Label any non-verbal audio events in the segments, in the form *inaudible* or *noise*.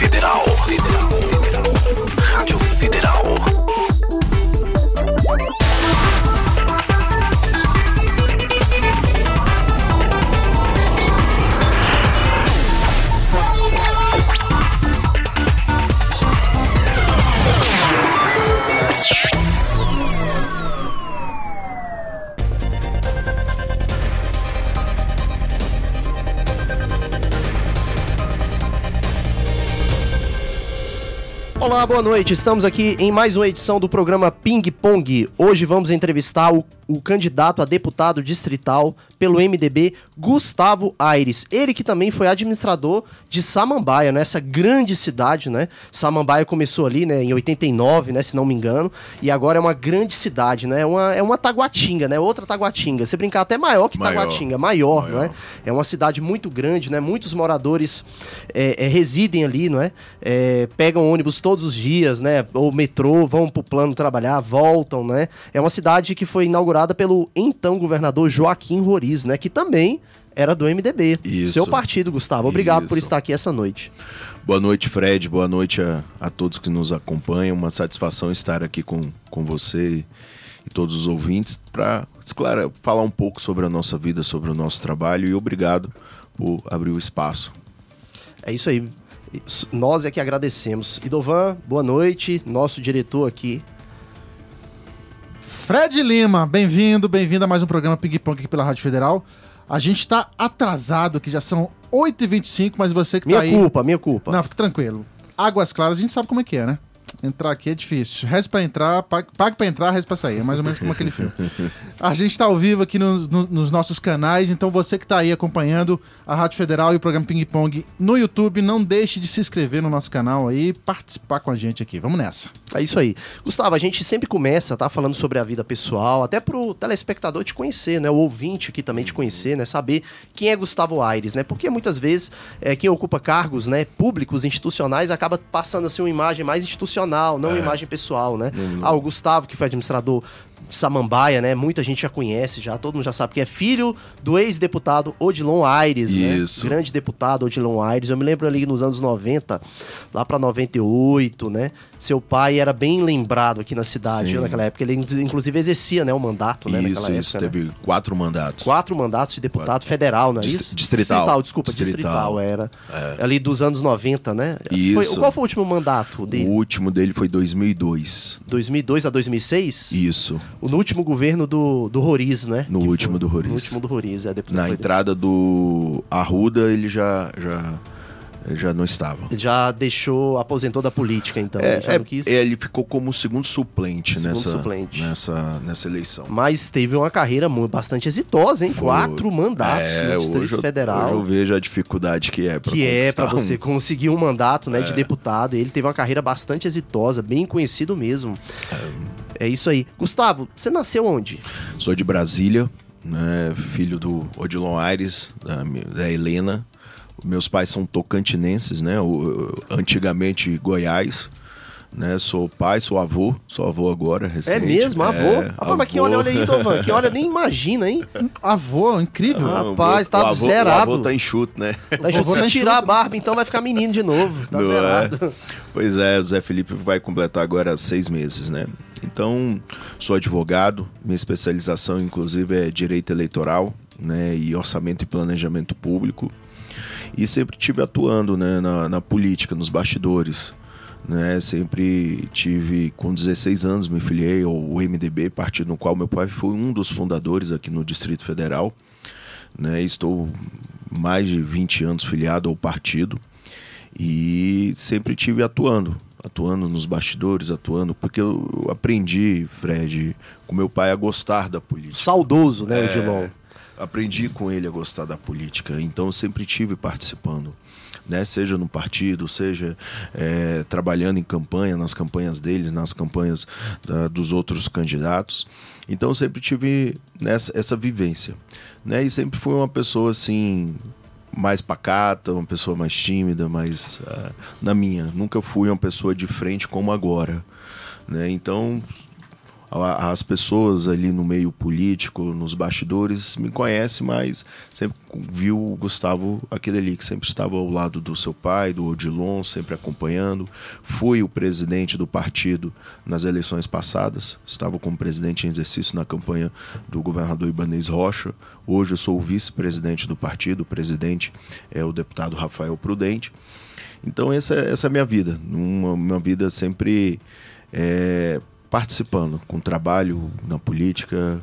Federal. Boa noite. Estamos aqui em mais uma edição do programa Ping Pong. Hoje vamos entrevistar o, o candidato a deputado distrital pelo MDB, Gustavo Aires. Ele que também foi administrador de Samambaia, nessa grande cidade, né? Samambaia começou ali, né, em 89, né, se não me engano, e agora é uma grande cidade, né? É uma, é uma Taguatinga, né? Outra Taguatinga. Se brincar até maior que Maior. Taguatinga, maior, Maior. né? É uma cidade muito grande, né? Muitos moradores é, é, residem ali, não é? É, Pegam ônibus todos os dias, né? Ou metrô, vão pro plano trabalhar, voltam, né? É uma cidade que foi inaugurada pelo então governador Joaquim Roriz, né? Que também era do MDB. Isso. Seu partido, Gustavo. Obrigado por Isso. estar aqui essa noite. Boa noite, Fred. Boa noite a, a todos que nos acompanham. Uma satisfação estar aqui com, com você e, e todos os ouvintes para, claro, falar um pouco sobre a nossa vida, sobre o nosso trabalho e obrigado por abrir o espaço. É isso aí. Nós é que agradecemos. Idovan, boa noite. Nosso diretor aqui. Fred Lima, bem-vindo, bem-vindo a mais um programa Ping Pong aqui pela Rádio Federal. A gente tá atrasado, que já são 8h25, mas você que Minha tá aí... culpa, minha culpa. Não, fique tranquilo. Águas Claras, a gente sabe como é que é, né? Entrar aqui é difícil. Reze pra entrar, pague, pague pra entrar, reze pra sair. É mais ou menos como aquele filme. A gente tá ao vivo aqui nos, no- nos nossos canais, então você que tá aí acompanhando a Rádio Federal e o programa Ping Pong no YouTube, não deixe de se inscrever no nosso canal aí participar com a gente aqui. Vamos nessa. É isso aí. Gustavo, a gente sempre começa, tá? Falando sobre a vida pessoal, até pro telespectador te conhecer, né? O ouvinte aqui também te conhecer, né? Saber quem é Gustavo Aires, né? Porque muitas vezes é, quem ocupa cargos, né? Públicos, institucionais, acaba passando assim uma imagem mais institucional, não uma imagem pessoal, né? Ah, o Gustavo, que foi administrador de Samambaia, né? Muita gente já conhece, já todo mundo já sabe que é filho do ex-deputado Odilon Aires, né? Isso. Grande deputado Odilon Aires. Eu me lembro ali nos anos 90, lá pra 98, né? Seu pai era bem lembrado aqui na cidade, naquela época. Ele inclu- inclusive exercia, né, o mandato, né, isso, naquela isso. época, né? Teve quatro mandatos. Quatro mandatos de deputado federal, não é Dist- isso? distrital. desculpa, distrital, Distrital. era. Ali dos anos 90, né? Isso. Foi- qual foi o último mandato O dele? último dele foi 2002. 2002 a 2006? Isso. No último governo do, do Roriz, né? No Que último foi- do Roriz. No último do Roriz, é deputado. Na entrada do Arruda, ele já, já, já não estava. Ele já deixou, aposentou da política, então. ele já É, quis. é, ele ficou como segundo suplente, Segundo nessa, suplente. Nessa, nessa eleição. Mas teve uma carreira mu- bastante exitosa, hein? Foi. Quatro mandatos É, no Distrito hoje Federal. Hoje eu vejo a dificuldade que é pra que é conquistar você um. conseguir um mandato né, de deputado. Ele teve uma carreira bastante exitosa, bem conhecido mesmo. É isso aí. Gustavo, você nasceu onde? Sou de Brasília, né, filho do Odilon Aires, da, da Helena. Meus pais são tocantinenses, né? o- antigamente Goiás. Né, sou pai, sou avô, sou avô agora, recente. É mesmo, avô? É, Rapaz, mas quem olha, olha aí, Dovan, quem olha nem imagina, hein? *laughs* Avô, incrível. Ah, Rapaz, tá avô, zerado. O avô tá enxuto, né? *laughs* Tá enxuto. Se tirar a barba, então vai ficar menino de novo. Tá Não é? zerado. Pois é, o Zé Felipe vai completar agora seis meses, né? Então, sou advogado, minha especialização, inclusive, é direito eleitoral, né? E orçamento e planejamento público. E sempre tive atuando né, na, na política, nos bastidores. Né? Sempre tive, com 16 anos, me filiei ao MDB, partido no qual meu pai foi um dos fundadores aqui no Distrito Federal. Né? Estou mais de 20 anos filiado ao partido e sempre tive atuando, atuando nos bastidores, atuando, porque eu aprendi, Fred, com meu pai a gostar da política. Saudoso, né, É, Odilon? Aprendi com ele a gostar da política, então sempre tive participando. Né, seja no partido, seja é, trabalhando em campanha, nas campanhas deles, nas campanhas da- dos outros candidatos. Então sempre tive nessa, essa vivência. Né, e sempre fui uma pessoa assim, mais pacata, uma pessoa mais tímida, mais ah, na minha. Nunca fui uma pessoa de frente como agora. Né? Então as pessoas ali no meio político, nos bastidores, me conhecem, mas sempre viu o Gustavo aquele ali que sempre estava ao lado do seu pai, do Odilon, sempre acompanhando. Fui o presidente do partido nas eleições passadas, estava como presidente em exercício na campanha do governador Ibanez Rocha. Hoje eu sou o vice-presidente do partido, o presidente é o deputado Rafael Prudente. Então essa, é- essa é a minha vida, uma, uma vida sempre é, participando, com trabalho na política,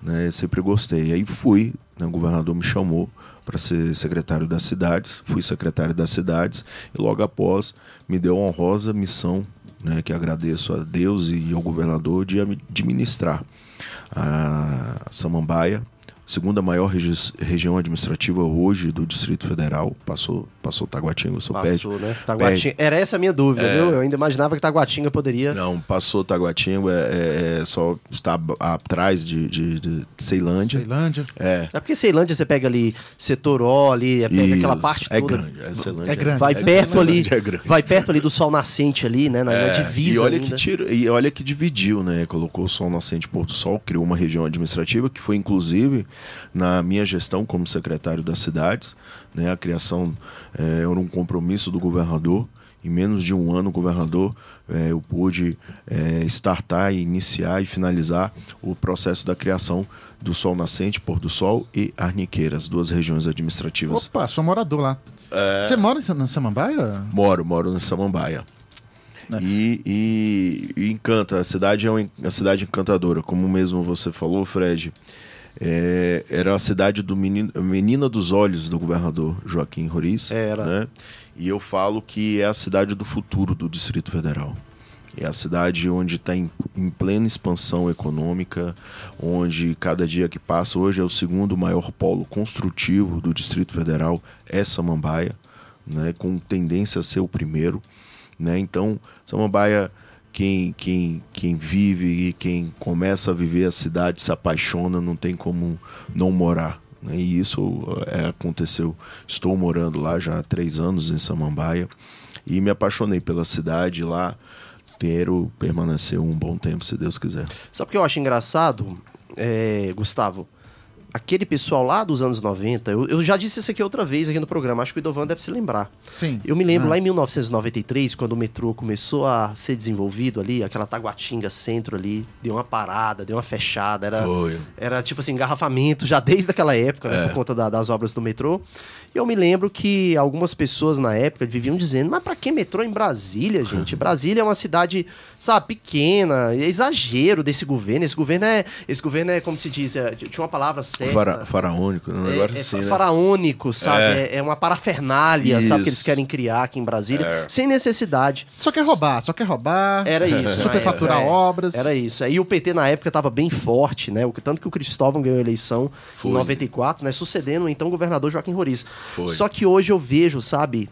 né, sempre gostei. Aí fui, né, o governador me chamou para ser secretário das cidades, fui secretário das cidades e logo após me deu a honrosa missão, né, que agradeço a Deus e ao governador de administrar a Samambaia, segunda maior regi- região administrativa hoje do Distrito Federal, passou passou Taguatinga, perde. Passou, né? Taguatinga. Era essa a minha dúvida, viu? Eu ainda imaginava que Taguatinga poderia. Não, passou Taguatinga, é, é só está atrás de, de, de Ceilândia. Ceilândia. É. É porque Ceilândia você pega ali Setoró ali, é, pega aquela Isso, parte é toda. grande, é Ceilândia É grande. Vai é perto grande, ali, é grande. vai perto ali do sol nascente ali, né? Na, na É, divisa e olha ainda. que tira, e olha que dividiu, né? Colocou o Sol Nascente e Pôr do Sol, criou uma região administrativa que foi inclusive na minha gestão como secretário das cidades, né? A criação é, era um compromisso do governador. Em menos de um ano, o governador, é, eu pude é, startar, iniciar e finalizar o processo da criação do Sol Nascente, Pôr do Sol e Arniqueiras, duas regiões administrativas. Opa, sou morador lá. É. Você mora na Samambaia? Moro, moro em Samambaia. E, e- e encanta, a cidade é uma, uma cidade encantadora, como mesmo você falou, Fred. É, era a cidade do menino, Menina dos Olhos do governador Joaquim Roriz. Era. Né? E eu falo que é a cidade do futuro do Distrito Federal. É a cidade onde está em, em plena expansão econômica, onde cada dia que passa, hoje é o segundo maior polo construtivo do Distrito Federal, é Samambaia, né, com tendência a ser o primeiro. Né? Então, Samambaia, quem, quem, quem vive e quem começa a viver a cidade se apaixona, não tem como não morar. né? E isso é, aconteceu. Estou morando lá já há três anos em Samambaia e me apaixonei pela cidade lá. Quero permanecer um bom tempo, se Deus quiser. Sabe o que eu acho engraçado, é, Gustavo? Aquele pessoal lá dos anos 90, eu, eu já disse isso aqui outra vez aqui no programa, acho que o Idovan deve se lembrar. Sim. Eu me lembro Ah. lá em 1993, quando o metrô começou a ser desenvolvido ali, aquela Taguatinga Centro ali, deu uma parada, deu uma fechada, era, Foi. era tipo assim, engarrafamento já desde aquela época, né, É. por conta da- das obras do metrô. E eu me lembro que algumas pessoas na época viviam dizendo, mas pra que metrô em Brasília, gente? Brasília é uma cidade, sabe, pequena, é exagero desse governo. Esse governo é, esse governo é como se diz, é, tinha uma palavra certa. Fara, faraônico, um É, negócio é assim, né? faraônico, sabe? É. É, é uma parafernália, sabe? Que eles Isso. querem criar aqui em Brasília, É. sem necessidade. Só quer roubar, só quer roubar. Era isso. *laughs* Superfaturar época, é. obras. Era isso. Aí o PT na época estava bem forte, né? O que- Tanto que o Cristóvão ganhou a eleição Foi. em 94, né? Sucedendo o então governador Joaquim Roriz. Foi. Só que hoje eu vejo, sabe?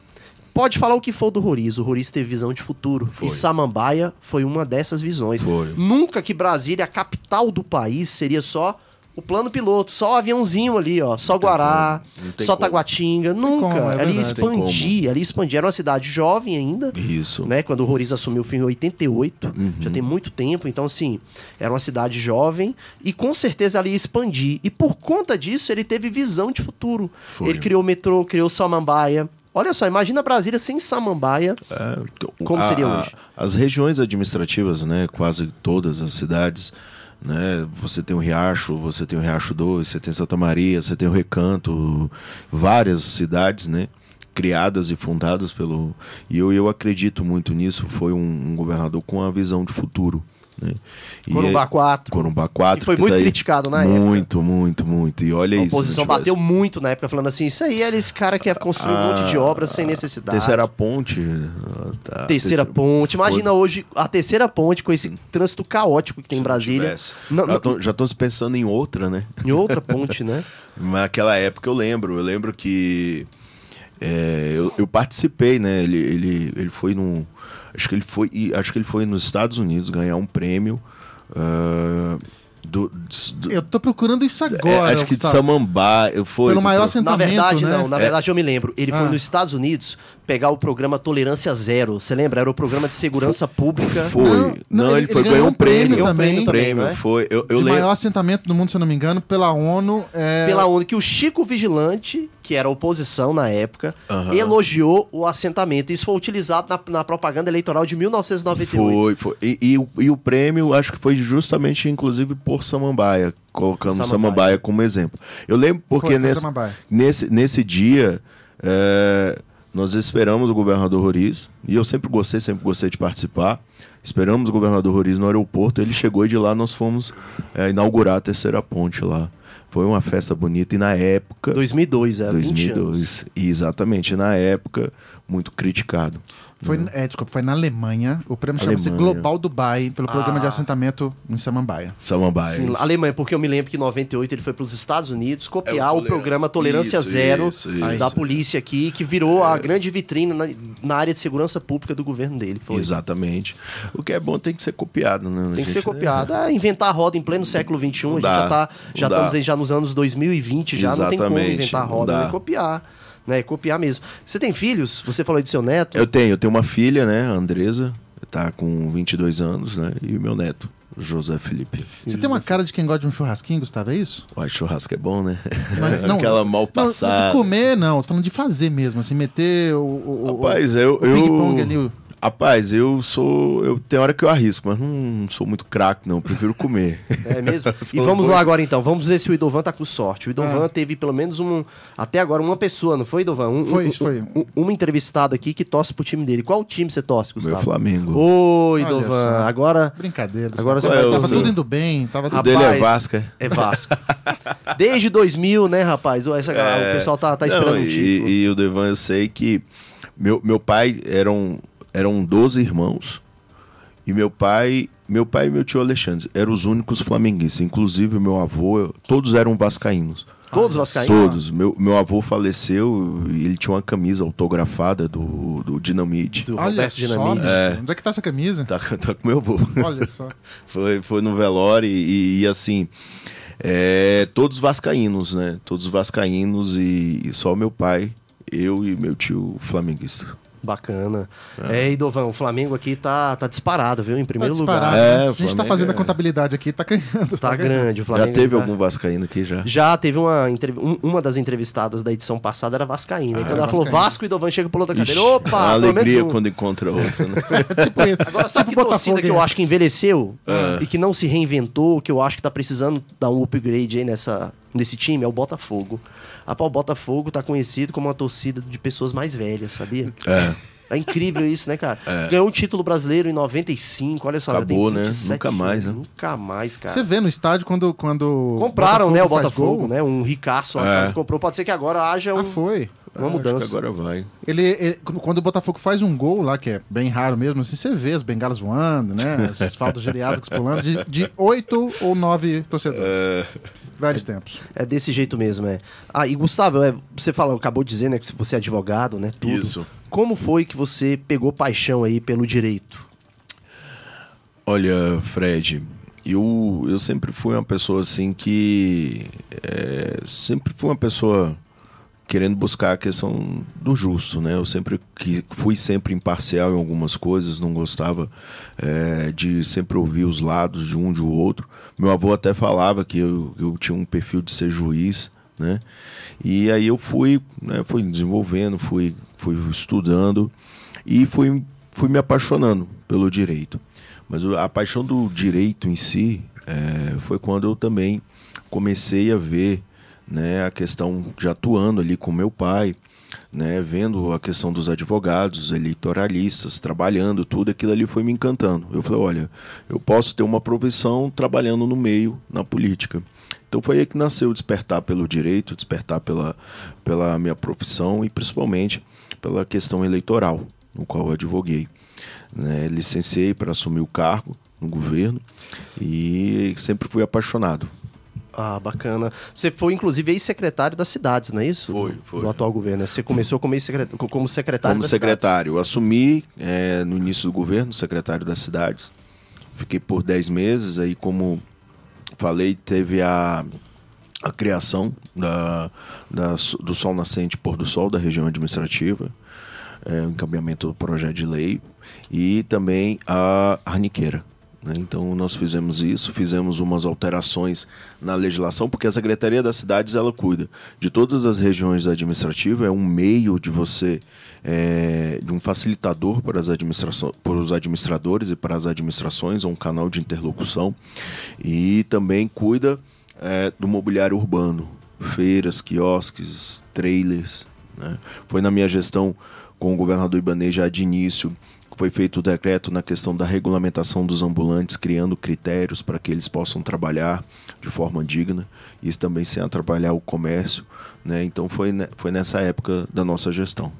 Pode falar o que for do Roriz, o Roriz teve visão de futuro. Foi. E Samambaia foi uma dessas visões. Foi. Nunca que Brasília, a capital do país, seria só o plano piloto, só o aviãozinho ali, ó. Só Guará, só como. Taguatinga. Nunca. como, é ali expandir, ali expandir. Era uma cidade jovem ainda Isso. né? Quando o Roriz assumiu foi em 88, Uhum. já tem muito tempo, então assim, era uma cidade jovem e com certeza ali ia expandir. E por conta disso, ele teve visão de futuro. Foi. Ele criou o metrô, criou Samambaia. Olha só, imagina Brasília sem Samambaia. É, então, Como seria hoje? As regiões administrativas, né, quase todas as cidades, né, você tem o Riacho, você tem o Riacho 2, você tem Santa Maria, você tem o Recanto, várias cidades, né, criadas e fundadas pelo... E eu, eu acredito muito nisso, foi um, um governador com uma visão de futuro. Né? E Corumbá é- 4. Corumbá 4. Que foi que muito tá aí- criticado na época. Muito, muito, muito. E olha A isso. oposição se não bateu muito na época, falando assim: isso aí era esse cara que ia construir um monte de obras sem necessidade. Terceira ponte. a Terceira ponte. Imagina hoje a terceira ponte com esse trânsito caótico que tem em Se não Brasília. Não- já não- já estão se pensando em outra, né? Em outra ponte, né? *laughs* Naquela época eu lembro, eu lembro que é, eu, eu participei, né? Ele, ele, ele foi num. Acho que ele foi. e Acho que ele foi nos Estados Unidos ganhar um prêmio ah, do, do- Eu tô procurando isso é, agora. acho que de Gustavo. Samambaia. Foi Pelo do maior pro- Na verdade, né? não. Na verdade, eu me lembro. Ele Ah. foi nos Estados Unidos pegar o programa Tolerância Zero. Você lembra? Era o programa de segurança pública. Foi. Não, Não, não, ele, ele- foi ele ganhou ganhou um um prêmio prêmio. também. prêmio, não é? foi. Eu, eu de lembro. maior assentamento do mundo, se eu não me engano, pela ONU. É... Pela ONU, que o Chico Vigilante, que era oposição na época, Aham. elogiou o assentamento. Isso foi utilizado na, na propaganda eleitoral de 1998. Foi, foi. E, e o- e o prêmio, acho que foi justamente, inclusive, por Samambaia, colocando Samambaia. Samambaia, como exemplo. Eu lembro porque Foi, foi nesse, nesse, nesse dia, é, nós esperamos o governador Roriz, e eu sempre gostei, sempre gostei de participar. Esperamos o governador Roriz no aeroporto, ele chegou e de lá nós fomos é, inaugurar a terceira ponte lá. Foi uma festa bonita e na época. 2002, é, 20 anos. 2002. E exatamente, na época, muito criticado. Foi, é, desculpa, foi na Alemanha. O prêmio chama-se. Global Dubai, pelo programa de Ah. assentamento em Samambaia. Samambaia. Sim. Alemanha, porque eu me lembro que em 98 ele foi para os Estados Unidos copiar É, o o, programa Tolerância Isso, Zero isso, da isso. É. polícia aqui, que virou a grande vitrine na, na área de segurança pública do governo dele. Foi. Exatamente. O que é bom tem que ser copiado, né? Tem que gente- ser copiado. É, inventar a roda em pleno século XXI, a gente dá, já, tá, já estamos aí já nos anos 2020, já não tem como Exatamente, inventar a roda, dá. é copiar. Né, copiar mesmo. Você tem filhos? Você falou de seu neto? Eu tenho, eu tenho uma filha, né, a Andresa, tá com 22 anos, né, e o meu neto, o José Felipe. Você tem uma cara de quem gosta de um churrasquinho, Gustavo, é isso? O churrasco é bom, né? Mas- *laughs* não, Aquela mal Não, passada. de comer, não. Tô falando de fazer mesmo, assim, meter o, o, o- Rapaz, eu, o ping-pong eu ali. o- Rapaz, eu sou, eu tem hora que eu arrisco, mas não sou muito craque não, prefiro comer. *laughs* É mesmo? *laughs* e vamos lá agora então. Vamos ver se o Idovan tá com sorte. O Idovan Ah. teve pelo menos um. Até agora, uma pessoa, não foi, Idovan? Um, Foi, um- foi. um- uma entrevistada aqui que torce pro time dele. Qual time você torce, Gustavo? Meu Flamengo. Ô, Olha Idovan. Agora. Brincadeira. Agora você vai- Tava o seu- tudo indo bem, tava tudo... dele é Rapaz, Vasco, é? É Vasco. *laughs* Desde 2000, né, rapaz? Essa, O pessoal tá, tá esperando Não, um título. e, e o Devan, eu sei que meu, meu pai eram, eram 12 irmãos. E meu pai, meu pai e meu tio Alexandre eram os únicos flamenguistas. Inclusive, meu avô, todos eram vascaínos. Todos vascaínos? Todos. Meu, meu avô faleceu e ele tinha uma camisa autografada do, do Dinamite. Do Olha Roberto só, Dinamite. bicho. onde é que tá essa camisa? Tá, tá com meu avô. Olha só. *laughs* Foi, foi no velório e, e, assim, é, todos vascaínos, né? Todos vascaínos e, e só meu pai, eu e meu tio flamenguista. Bacana. É, Idovan, o Flamengo aqui tá, tá disparado, viu? Em Tá primeiro disparado. lugar. É, a gente tá fazendo a é- contabilidade aqui, tá ganhando. Tá ganhando. grande o Flamengo. Já teve tá- algum vascaíno aqui já? Já teve uma, um- uma das entrevistadas da edição passada era Vascaína. Ah, quando era ela falou vascaína. Vasco, o Idovan chega pela outra cadeira. Opa! é uma pelo menos alegria um. quando encontra outro, né? *laughs* *laughs* tipo isso. Agora, sabe tipo que torcida que eu Botafoguense. acho que envelheceu Ah. e que não se reinventou, que eu acho que tá precisando dar um upgrade aí nessa, nesse time? É o Botafogo. Rapaz, o Botafogo tá conhecido como uma torcida de pessoas mais velhas, sabia? É, É incrível isso, né, cara? Ganhou um título brasileiro em 95, olha só. Acabou, né? 27 Nunca mais, né? Nunca mais, cara. Você vê no estádio quando. quando Compraram, né, o Botafogo, gol. né? Um ricaço lá que É. Comprou. Pode ser que agora haja um- Ah, foi. Uma acho que mudança. agora vai. Ele, ele- quando o Botafogo faz um gol lá, que é bem raro mesmo, assim, você vê as bengalas voando, né? As *laughs* faltas geriátricas pulando, de, de oito ou nove torcedores. É, Velhos tempos. É desse jeito mesmo, é. Ah, e Gustavo, é, você falou, acabou de dizer, né, que você é advogado, né? Tudo. Isso. Como foi que você pegou paixão aí pelo direito? Olha, Fred, eu, eu sempre fui uma pessoa assim que. é, sempre fui uma pessoa querendo buscar a questão do justo, né? Eu sempre que fui sempre imparcial em algumas coisas, não gostava é, de sempre ouvir os lados de um de outro. Meu avô até falava que eu, eu tinha um perfil de ser juiz, né? E aí eu fui, né, fui desenvolvendo, fui, fui estudando e fui, fui me apaixonando pelo direito. Mas a paixão do direito em si é, foi quando eu também comecei a ver né, a questão de atuando ali com meu pai, né, vendo a questão dos advogados, eleitoralistas, trabalhando, tudo aquilo ali foi me encantando. Eu falei, olha, eu posso ter uma profissão trabalhando no meio, na política. Então foi aí que nasceu despertar pelo direito, despertar pela, pela minha profissão e principalmente pela questão eleitoral, no qual eu advoguei. Né, licenciei para assumir o cargo no governo e sempre fui apaixonado. Ah, bacana. Você foi, inclusive, ex-secretário das cidades, não é isso? Foi, foi. Do atual governo. Você começou como, ex-secret- como secretário Como secretário. Eu assumi eh, no início do governo, secretário das cidades. Fiquei por 10 meses aí como falei, teve a, a criação da, da, do Sol Nascente Pôr do Sol da região administrativa, é, o encaminhamento do projeto de lei e também a arniqueira. Né? Então nós fizemos isso, fizemos umas alterações na legislação, porque a Secretaria das Cidades ela cuida de todas as regiões administrativas, é um meio de você, é, de um facilitador para, as administrações, para os administradores e para as administrações, um canal de interlocução, e também cuida é, do mobiliário urbano, feiras, quiosques, trailers. né? Foi na minha gestão com o governador Ibanez já de início foi feito o decreto na questão da regulamentação dos ambulantes, criando critérios para que eles possam trabalhar de forma digna, isso também sem atrapalhar o comércio. Né? Então foi, foi nessa época da nossa gestão.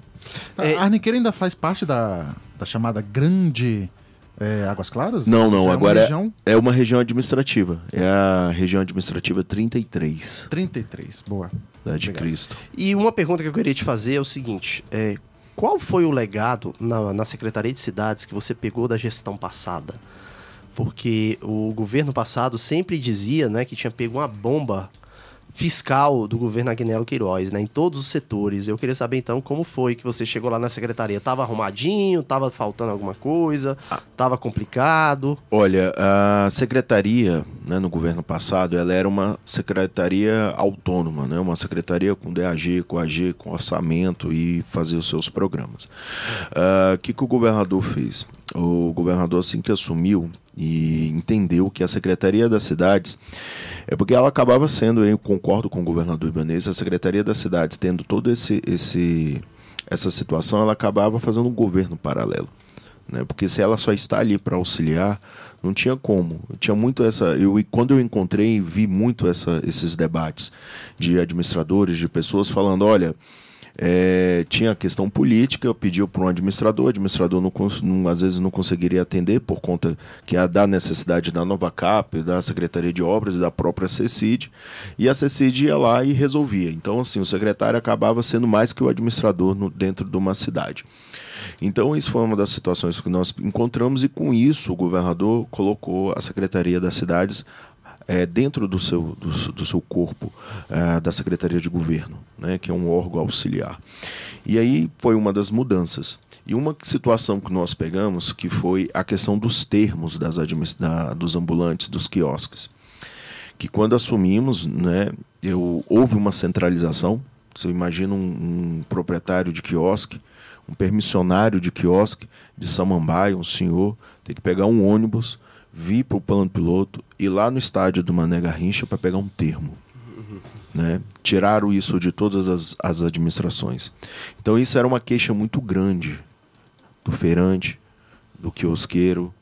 É- A Arniqueira ainda faz parte da, da chamada Grande é, Águas Claras? Não, não, é uma agora região é, é uma região administrativa. É a região administrativa 33 33. Boa. da de Cristo. E uma pergunta que eu queria te fazer é o seguinte: é, qual foi o legado na, na Secretaria de Cidades que você pegou da gestão passada? Porque o governo passado sempre dizia né, que tinha pego uma bomba fiscal do governo Agnello Queiroz, né, em todos os setores. Eu queria saber então como foi que você chegou lá na secretaria. Tava arrumadinho? Tava faltando alguma coisa? Tava complicado? Olha, a secretaria, né, no governo passado, ela era uma secretaria autônoma, né, uma secretaria com DAG, com AG, com orçamento e fazer os seus programas. Ah, O que, que o governador fez? O governador, assim que assumiu e entendeu que a Secretaria das Cidades, é porque ela acabava sendo, eu concordo com o governador Ibanez, a Secretaria das Cidades, tendo todo esse, esse essa situação, ela acabava fazendo um governo paralelo né? Porque se ela só está ali para auxiliar, não tinha como. Tinha muito essa. Eu, quando eu encontrei, vi muito essa, esses debates de administradores, de pessoas falando, olha. É, tinha a questão política, eu pedi para um administrador, o administrador não, não- às vezes não conseguiria atender por conta que a da necessidade da nova CAP, da Secretaria de Obras e da própria CECID, e a CECID ia lá e resolvia. Então, assim, o secretário acabava sendo mais que o administrador no- dentro de uma cidade. Então, isso foi uma das situações que nós encontramos, e com isso o governador colocou a Secretaria das Cidades eh, dentro do seu, do, do seu corpo eh, da Secretaria de Governo, né, que é um órgão auxiliar. E aí foi uma das mudanças. E uma situação que nós pegamos que foi a questão dos termos das da- dos ambulantes, dos quiosques que quando assumimos, né, eu, houve uma centralização. Você imagina um, um proprietário de quiosque, um permissionário de quiosque de Samambaia, um senhor, tem que pegar um ônibus, vir para o plano piloto, ir lá no estádio do Mané Garrincha para pegar um termo. Né? Tiraram isso de todas as, as administrações. Então isso era uma queixa muito grande do feirante, do quiosqueiro.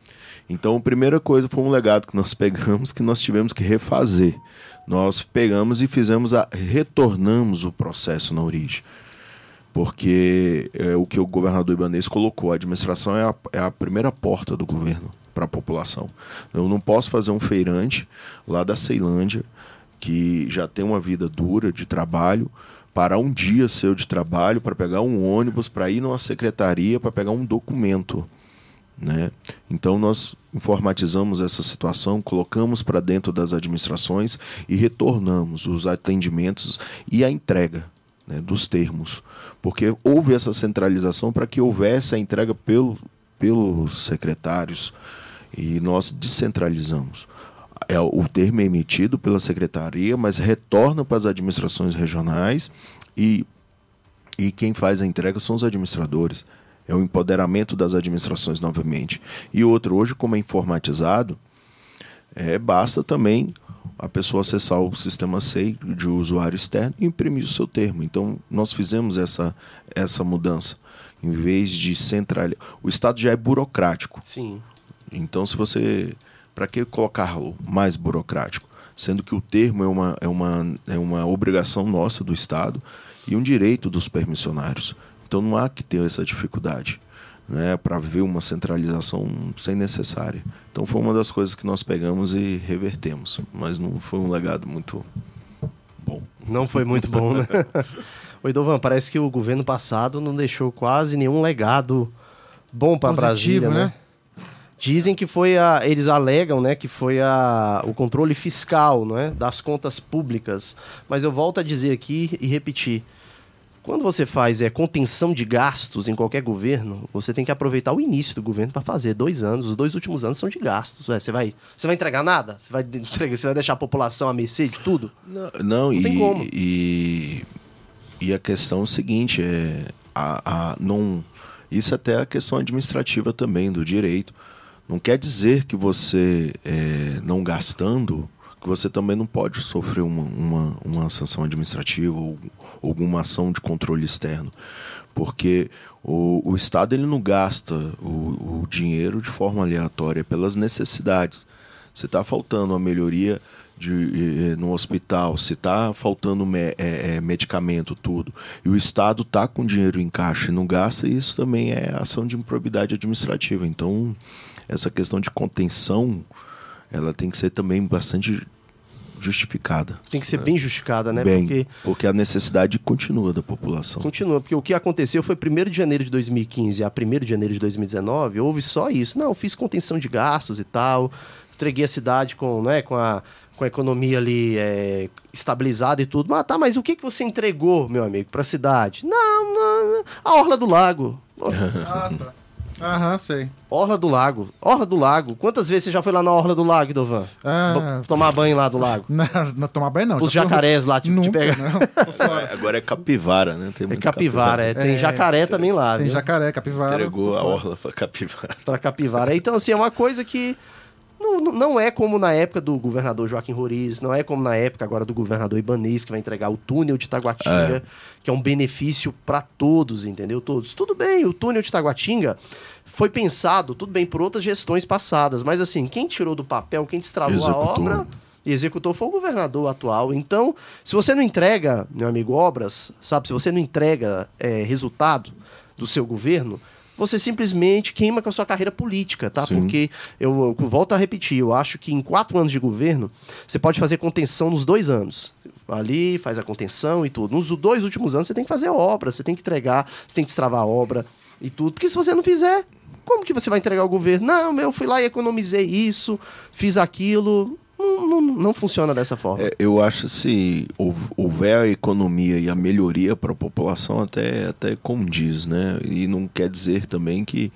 Então a primeira coisa foi um legado que nós *laughs* pegamos que nós tivemos que refazer. Nós pegamos e fizemos a retornamos o processo na origem. Porque é o que o governador Ibanez colocou, a administração é a, é a primeira porta do governo para a população. Eu não posso fazer um feirante lá da Ceilândia, que já tem uma vida dura de trabalho, parar um dia seu de trabalho para pegar um ônibus, para ir numa secretaria para pegar um documento. Né? Então nós informatizamos essa situação, colocamos para dentro das administrações e retornamos os atendimentos e a entrega né, dos termos, porque houve essa centralização para que houvesse a entrega pelo, pelos secretários e nós descentralizamos. É, o termo é emitido pela secretaria, mas retorna para as administrações regionais e, e quem faz a entrega são os administradores. É o empoderamento das administrações novamente. E outro, hoje, como é informatizado, é, basta também a pessoa acessar o sistema SEI de usuário externo e imprimir o seu termo. Então, nós fizemos essa, essa mudança. Em vez de centralizar. O Estado já é burocrático. Sim. Então, se você. Para que colocá-lo mais burocrático? Sendo que o termo é uma, é, uma, é uma obrigação nossa do Estado e um direito dos permissionários. Então, não há que ter essa dificuldade né, para ver uma centralização sem necessária. Então, foi uma das coisas que nós pegamos e revertemos. Mas não foi um legado muito bom. Não foi muito bom, né? *laughs* Oi, Dovan, parece que o governo passado não deixou quase nenhum legado bom para Brasília, né? né? Dizem que foi a. Eles alegam, né, que foi a, o controle fiscal, não é? Das contas públicas. Mas eu volto a dizer aqui e repetir. Quando você faz é, contenção de gastos em qualquer governo, você tem que aproveitar o início do governo para fazer. Dois anos, os dois últimos anos são de gastos. Ué, você, vai, você vai entregar nada? Você vai, entregar, você vai deixar a população à mercê de tudo? Não, não, e, tem como. e e a questão é o seguinte é a, a não isso até é a questão administrativa também do direito. Não quer dizer que você é, não gastando que você também não pode sofrer uma, uma, uma sanção administrativa ou alguma ação de controle externo. Porque o, o Estado ele não gasta o, o dinheiro de forma aleatória, pelas necessidades. Se está faltando a melhoria de, no hospital, se está faltando me, é, é, medicamento, tudo, e o Estado está com dinheiro em caixa e não gasta, isso também é ação de improbidade administrativa. Então, essa questão de contenção, ela tem que ser também bastante justificada. Tem que ser bem justificada, né? Bem, porque... porque a necessidade continua da população. Continua, porque o que aconteceu foi 1 de janeiro de 2015 a 1 de janeiro de 2019, houve só isso. Não, fiz contenção de gastos e tal, entreguei a cidade com, né, com a com a economia ali é, estabilizada e tudo. Mas tá, mas o que, que você entregou, meu amigo, para a cidade? Não, não, a Orla do Lago. *laughs* ah, tá. Aham, sei. Orla do Lago. Orla do Lago. Quantas vezes você já foi lá na Orla do Lago, Dovan? Ah, tomar banho lá do lago? *laughs* Não, não tomar banho não. Os jacarés lá, tipo, te pega. *laughs* Agora é capivara, né? Tem é capivara, capivara. É. tem é, jacaré também lá. Tem viu? jacaré, capivara. Entregou a orla pra capivara. Pra capivara. Então, assim, é uma coisa que não, não é como na época do governador Joaquim Roriz, não é como na época agora do governador Ibanez, que vai entregar o túnel de Taguatinga, é. que é um benefício para todos, entendeu? Todos. Tudo bem, o túnel de Taguatinga foi pensado, tudo bem, por outras gestões passadas, mas assim, quem tirou do papel, quem destravou executou. a obra e executou foi o governador atual. Então, se você não entrega, meu amigo, obras, sabe, se você não entrega é, resultado do seu governo, você simplesmente queima com a sua carreira política, tá? Sim. Porque eu, eu volto a repetir, eu acho que em quatro anos de governo você pode fazer contenção nos dois anos. Ali faz a contenção e tudo. Nos dois últimos anos você tem que fazer obra, você tem que entregar, você tem que destravar a obra e tudo. Porque se você não fizer, como que você vai entregar o governo? Não, eu fui lá e economizei isso, fiz aquilo não, não, não funciona dessa forma. É, eu acho se houver a economia e a melhoria para a população, até, até condiz, né? E não quer dizer também que,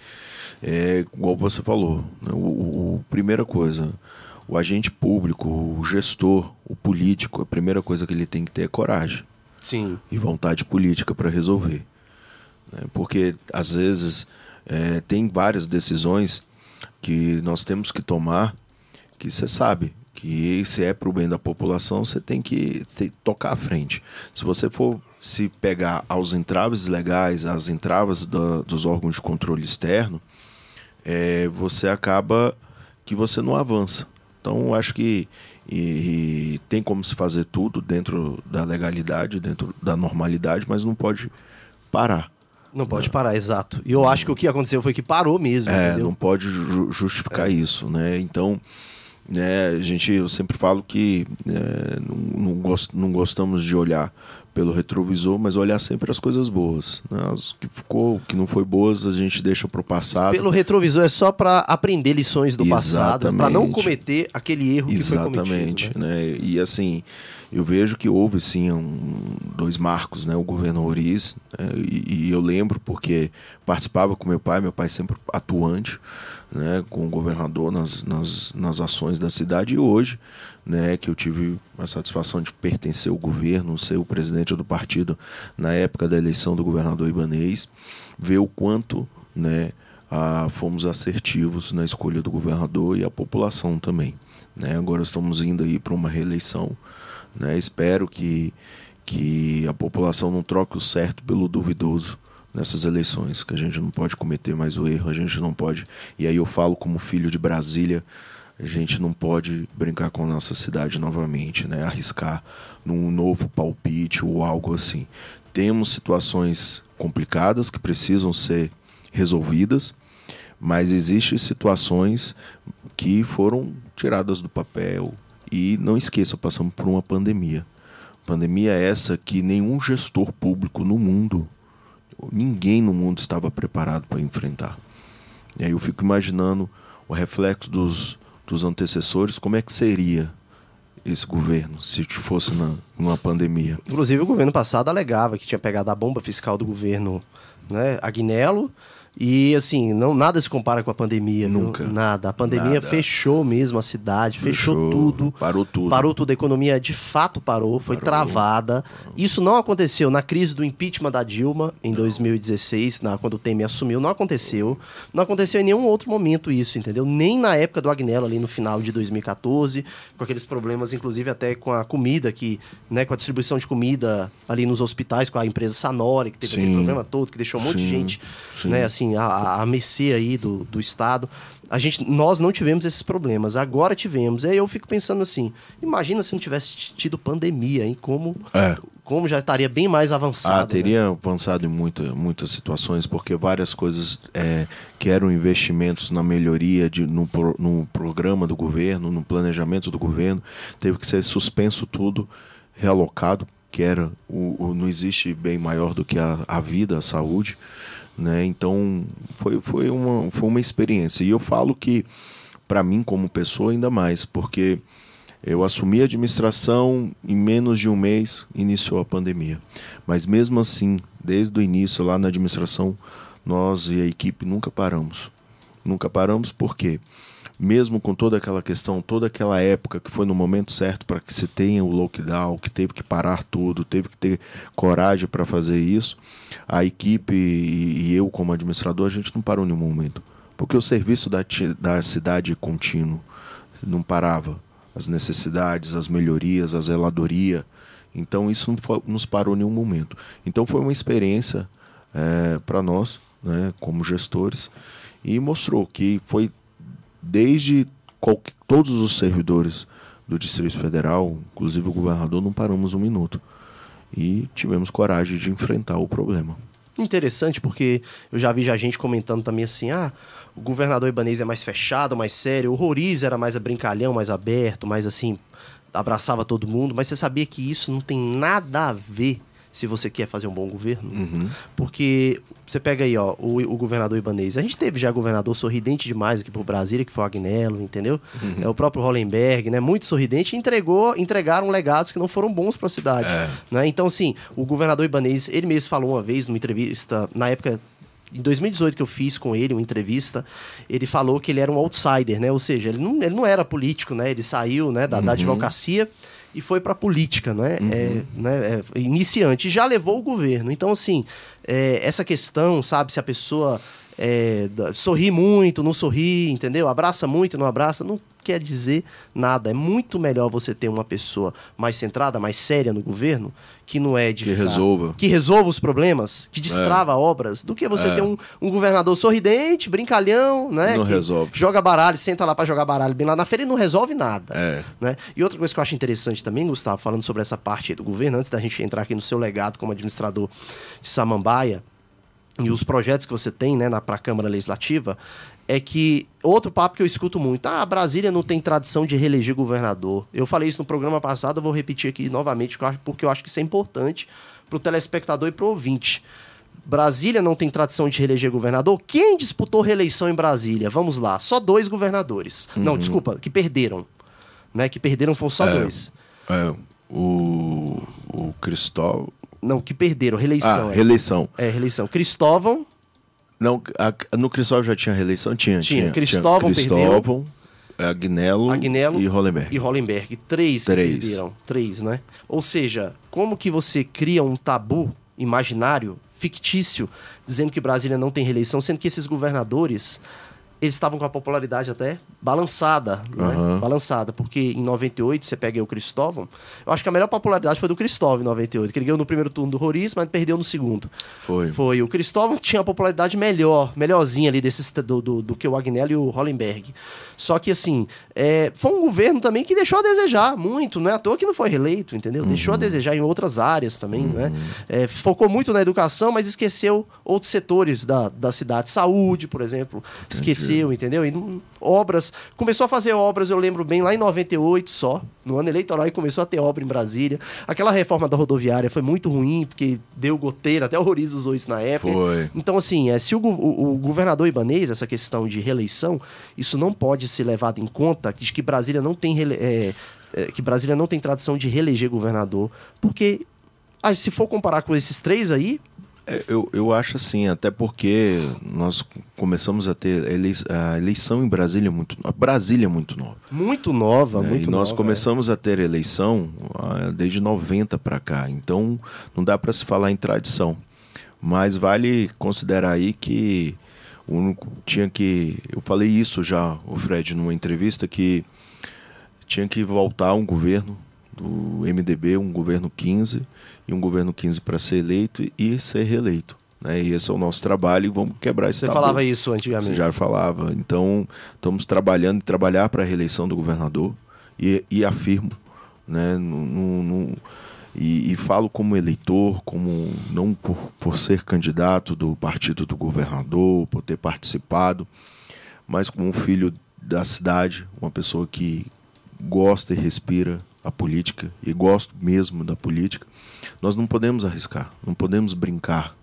é, igual você falou, né? o, o, primeira coisa, o agente público, o gestor, o político, a primeira coisa que ele tem que ter é coragem. Sim. E vontade política para resolver. Né? Porque, às vezes, é, tem várias decisões que nós temos que tomar que você sabe que se é para o bem da população, você tem que ter, tocar à frente. Se você for se pegar aos entraves legais, às entraves do, dos órgãos de controle externo, é, você acaba que você não avança. Então, acho que e, e tem como se fazer tudo dentro da legalidade, dentro da normalidade, mas não pode parar. Não pode né? parar, exato. E eu acho que o que aconteceu foi que parou mesmo. É, entendeu? não pode ju justificar é. isso, né? Então, né? A gente, eu sempre falo que é, não, não, gost, não gostamos de olhar pelo retrovisor, mas olhar sempre as coisas boas. Né? As que ficou, que não foi boas, a gente deixa para o passado. Pelo retrovisor é só para aprender lições do Exatamente. passado, para não cometer aquele erro Exatamente, que foi cometido. Né? né? E assim, eu vejo que houve sim um, dois marcos, né? O governo Oriz, né? e, e, eu lembro porque participava com meu pai, meu pai sempre atuante, né, com o governador nas, nas, nas ações da cidade e hoje, né, que eu tive a satisfação de pertencer ao governo, ser o presidente do partido na época da eleição do governador Ibanês, ver o quanto, né, a, fomos assertivos na escolha do governador e a população também. Né? Agora estamos indo aí para uma reeleição. Né? Espero que, que a população não troque o certo pelo duvidoso nessas eleições, que a gente não pode cometer mais o erro, a gente não pode. E aí eu falo como filho de Brasília, a gente não pode brincar com a nossa cidade novamente, né? Arriscar num novo palpite ou algo assim. Temos situações complicadas que precisam ser resolvidas, mas existem situações que foram tiradas do papel. E não esqueça, passamos por uma pandemia. Pandemia essa que nenhum gestor público no mundo ninguém no mundo estava preparado para enfrentar. E aí eu fico imaginando o reflexo dos, dos antecessores, como é que seria esse governo se fosse na, numa pandemia? Inclusive, o governo passado alegava que tinha pegado a bomba fiscal do governo né, Agnello. E assim, não, nada se compara com a pandemia. Nunca. Nada. A pandemia Nada. fechou mesmo a cidade, fechou, Fechou, tudo. parou tudo. Parou tudo. A economia de fato parou, foi Parou. travada. Isso não aconteceu na crise do impeachment da Dilma em 2016, na, quando o Temer assumiu. Não aconteceu. Não aconteceu em nenhum outro momento isso, entendeu? Nem na época do Agnello, ali no final de 2014, com aqueles problemas, inclusive até com a comida, que, né, com a distribuição de comida ali nos hospitais, com a empresa Sanori, que teve aquele Sim. problema todo, que deixou um monte de Sim, gente, sim. né, assim, a, a, a mercê aí do, do Estado. A gente, nós não tivemos esses problemas, agora tivemos. Aí eu fico pensando assim, imagina se não tivesse tido pandemia, hein? Como, É. como já estaria bem mais avançado. Ah, né? teria avançado em muita, muitas situações, porque várias coisas é, que eram investimentos na melhoria de, no, no programa do governo, no planejamento do governo, teve que ser suspenso tudo, realocado, que era o, o- não existe bem maior do que a, a vida, a saúde. Né? Então foi, foi, uma, foi uma experiência. E eu falo que, para mim, como pessoa, ainda mais, porque eu assumi a administração em menos de um mês, iniciou a pandemia. Mas mesmo assim, desde o início lá na administração, nós e a equipe nunca paramos. Nunca paramos porque, mesmo com toda aquela questão, toda aquela época que foi no momento certo para que se tenha o lockdown, que teve que parar tudo, teve que ter coragem para fazer isso, a equipe e, eu como administrador, a gente não parou em nenhum momento. Porque o serviço da, da cidade é contínuo, não parava. As necessidades, as melhorias, a zeladoria. Então isso não foi- nos parou em nenhum momento. Então foi uma experiência para nós, né, como gestores, e mostrou que foi desde qualquer- todos os servidores do Distrito Federal, inclusive o governador, não paramos um minuto. E tivemos coragem de enfrentar o problema. Interessante, porque eu já vi já gente comentando também assim: ah, o governador Ibanez é mais fechado, mais sério, o Roriz era mais brincalhão, mais aberto, mais assim, abraçava todo mundo, mas você sabia que isso não tem nada a ver se você quer fazer um bom governo? Porque você pega aí, ó, o, o governador Ibanez. A gente teve já governador sorridente demais aqui por Brasília, que foi o Agnello, entendeu? É o próprio Hollenberg, né? Muito sorridente, entregou, entregaram legados que não foram bons para a cidade. Né? Então, assim, o governador Ibanez, ele mesmo falou uma vez numa entrevista, na época em 2018 que eu fiz com ele uma entrevista, ele falou que ele era um outsider, né? Ou seja, ele não, ele não era político, né? Ele saiu né, da, da advocacia e foi para política, né? É, né? É, iniciante. E já levou o governo. Então, assim, é, essa questão, sabe, se a pessoa é, sorri muito, não sorri, entendeu? Abraça muito, não abraça, não quer dizer nada. É muito melhor você ter uma pessoa mais centrada, mais séria no governo, que não é de Que resolva. que resolva os problemas, que destrava obras, do que você É. ter um, um governador sorridente, brincalhão, né? Não resolve. Joga baralho, senta lá pra jogar baralho bem lá na feira e não resolve nada. É. Né? E outra coisa que eu acho interessante também, Gustavo, falando sobre essa parte aí do governo, antes da gente entrar aqui no seu legado como administrador de Samambaia e os projetos que você tem né, para a Câmara Legislativa, é que outro papo que eu escuto muito, ah, Brasília não tem tradição de reeleger governador. Eu falei isso no programa passado, eu vou repetir aqui novamente, porque eu acho- que isso é importante para o telespectador e para o ouvinte. Brasília não tem tradição de reeleger governador. Quem disputou reeleição em Brasília? Vamos lá, só dois governadores. Não, desculpa, que perderam. Né? Que perderam foram só É. dois. É, o, o Cristóvão. Não, que perderam, reeleição. Ah, é. reeleição. É, reeleição. Cristóvão, Não, a- no Cristóvão já tinha reeleição? Tinha. Tinha. Tinha. Cristóvão Cristóvão, Agnello, Agnello e Hollenberg. e Hollenberg. Três, que Três. perderam. Três, né? Ou seja, como que você cria um tabu imaginário, fictício, dizendo que Brasília não tem reeleição, sendo que esses governadores eles estavam com a popularidade até balançada, né? Aham. Balançada, porque em 98, você pega aí o Cristóvão, eu acho que a melhor popularidade foi do Cristóvão em 98, que ele ganhou no primeiro turno do Roriz, mas perdeu no segundo. Foi. Foi. O Cristóvão tinha a popularidade melhor, melhorzinha ali desses, do, do, do que o Agnello e o Hollenberg. Só que, assim, é, foi um governo também que deixou a desejar muito, não é à toa que não foi reeleito, entendeu? Deixou a desejar em outras áreas também, né? É, focou muito na educação, mas esqueceu outros setores da, da cidade. Saúde, por exemplo. Esqueceu aconteceu, entendeu? E não- obras. Começou a fazer obras, eu lembro bem, lá em 98 só, no ano eleitoral, e começou a ter obra em Brasília. Aquela reforma da rodoviária foi muito ruim, porque deu goteira, até o Roriz usou isso na época. Foi. Então, assim, é, se o, o- o governador Ibanez, essa questão de reeleição, isso não pode ser levado em conta de que Brasília não tem rele- é, é, que Brasília não tem tradição de reeleger governador, porque ah, se for comparar com esses três aí, eu, eu acho assim, até porque nós começamos a ter a eleição em Brasília é muito no- Brasília é muito nova. muito nova, né? muito e nós nova, começamos a ter eleição desde 90 para cá. Então não dá para se falar em tradição. Mas vale considerar aí que o único- tinha que. Eu falei isso já, o Fred, numa entrevista, que tinha que voltar um governo do MDB, um governo 15, e um governo 15 para ser eleito e ser reeleito. Né? E esse é o nosso trabalho e vamos quebrar esse Você tabu. falava isso antigamente. Você já falava. Então, estamos trabalhando e trabalhar para a reeleição do governador e, e afirmo, né, no, no- no- e, e falo como eleitor, como não por, por ser candidato do partido do governador, por ter participado, mas como um filho da cidade, uma pessoa que gosta e respira a política e gosto mesmo da política, nós não podemos arriscar, não podemos brincar,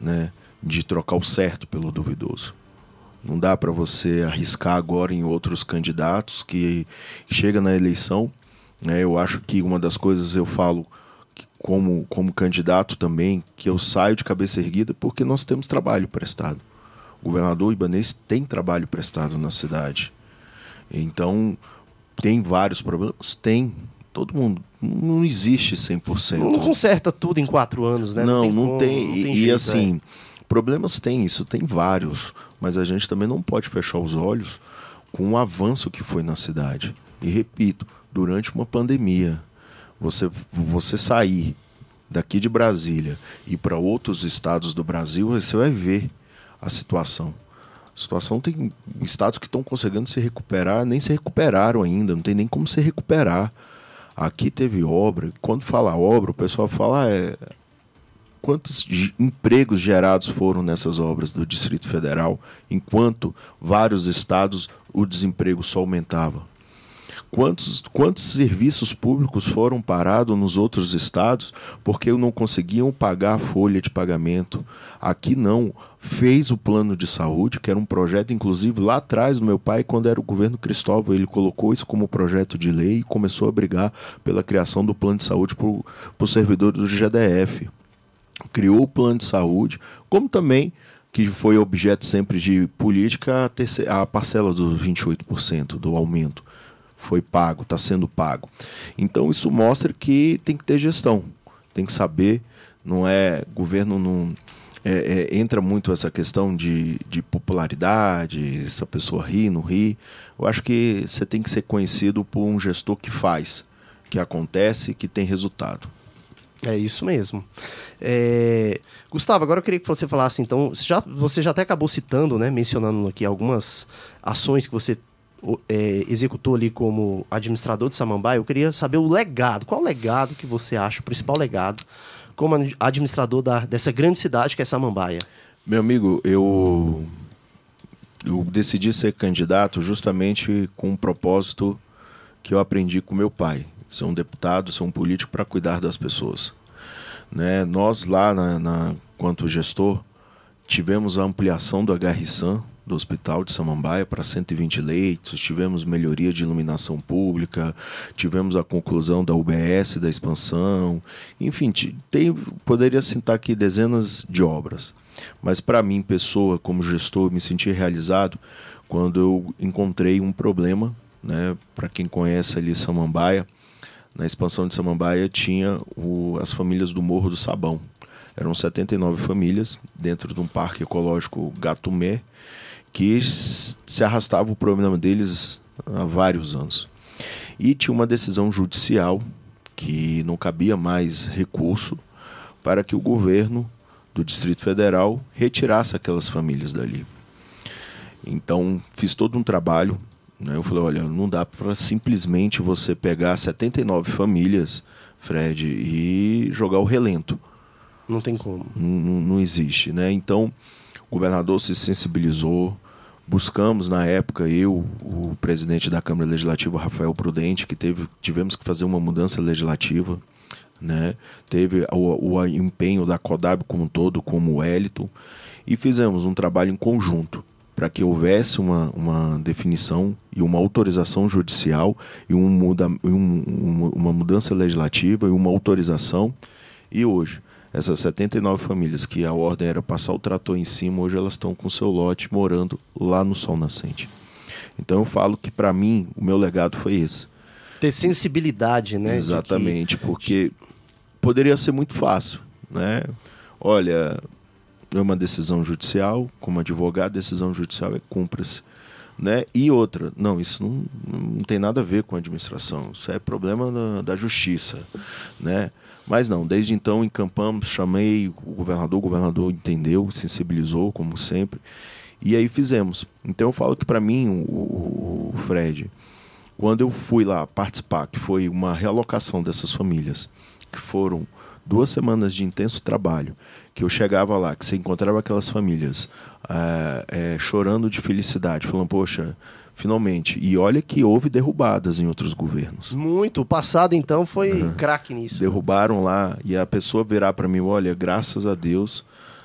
né, de trocar o certo pelo duvidoso. Não dá para você arriscar agora em outros candidatos que chega na eleição. Né, eu acho que uma das coisas eu falo como, como candidato também, que eu saio de cabeça erguida porque nós temos trabalho prestado. O governador Ibanês tem trabalho prestado na cidade. Então, tem vários problemas? Tem. Todo mundo. Não existe 100%. Não conserta tudo em quatro anos, né? Não, não como, tem. não E, e jeito, assim, problemas tem isso, tem vários. Mas a gente também não pode fechar os olhos com o avanço que foi na cidade. E repito, durante uma pandemia, você, você sair daqui de Brasília e para outros estados do Brasil, você vai ver a situação. Situação tem estados que estão conseguindo se recuperar, nem se recuperaram ainda, não tem nem como se recuperar. Aqui teve obra, quando fala obra, o pessoal fala, ah, é, quantos empregos gerados foram nessas obras do Distrito Federal, enquanto vários estados o desemprego só aumentava. Quantos, quantos serviços públicos foram parados nos outros estados porque não conseguiam pagar a folha de pagamento? Aqui não. Fez o plano de saúde, que era um projeto, inclusive, lá atrás do meu pai, quando era o governo Cristóvão, ele colocou isso como projeto de lei e começou a brigar pela criação do plano de saúde para os servidores do GDF criou o plano de saúde, como também, que foi objeto sempre de política, a, terce- a parcela dos 28% do aumento foi pago, está sendo pago. Então isso mostra que tem que ter gestão, tem que saber, não é, governo não... é, é, entra muito essa questão de, de popularidade, essa pessoa ri, não ri. Eu acho que você tem que ser conhecido por um gestor que faz, que acontece, que tem resultado. É isso mesmo. É, Gustavo, agora eu queria que você falasse, então, você já, você já até acabou citando, né, mencionando aqui algumas ações que você é, executou ali como administrador de Samambaia. Eu queria saber o legado. Qual o legado que você acha, o principal legado, como ad- administrador da, dessa grande cidade que é Samambaia? Meu amigo, eu, eu decidi ser candidato justamente com um propósito que eu aprendi com meu pai. Ser um deputado, ser um político para cuidar das pessoas. Né? Nós lá, na, na, quanto gestor, tivemos a ampliação do HRSAM, do Hospital de Samambaia, para 120 leitos, tivemos melhoria de iluminação pública, tivemos a conclusão da UBS, da expansão, enfim, tem, poderia citar aqui dezenas de obras. Mas para mim, pessoa, como gestor, me senti realizado quando eu encontrei um problema, né? Para quem conhece ali Samambaia, na expansão de Samambaia tinha o- as famílias do Morro do Sabão. Eram 79 famílias dentro de um parque ecológico Gatumé, que se arrastava o problema deles há vários anos. E tinha uma decisão judicial que não cabia mais recurso para que o governo do Distrito Federal retirasse aquelas famílias dali. Então, fiz todo um trabalho. Né? Eu falei: olha, não dá para simplesmente você pegar 79 famílias, Fred, e jogar o relento. Não tem como. Não, não- não existe. Né? Então, o governador se sensibilizou, buscamos na época eu, o presidente da Câmara Legislativa Rafael Prudente, que teve, tivemos que fazer uma mudança legislativa, né? Teve o, o empenho da CODAB como um todo, como o Wellington, e fizemos um trabalho em conjunto para que houvesse uma, uma definição e uma autorização judicial e um muda, um, uma mudança legislativa e uma autorização. E hoje, essas 79 famílias que a ordem era passar o trator em cima, hoje elas estão com seu lote morando lá no Sol Nascente. Então eu falo que para mim o meu legado foi esse. Ter sensibilidade, né? Exatamente, que... porque poderia ser muito fácil, né? Olha, é uma decisão judicial, como advogado, decisão judicial é cumpra-se. Né? E outra, não, isso não, não tem nada a ver com a administração, isso é problema da, da justiça. Né? Mas não, desde então encampamos, chamei o governador, o governador entendeu, sensibilizou, como sempre, e aí fizemos. Então eu falo que para mim, o, o Fred, quando eu fui lá participar, que foi uma realocação dessas famílias, que foram duas semanas de intenso trabalho, que eu chegava lá, que você encontrava aquelas famílias é, é, chorando de felicidade, falando, poxa, finalmente. E olha que houve derrubadas em outros governos. Muito. O passado, então, foi uhum. craque nisso. Derrubaram lá e a pessoa virar para mim, olha, graças a Deus,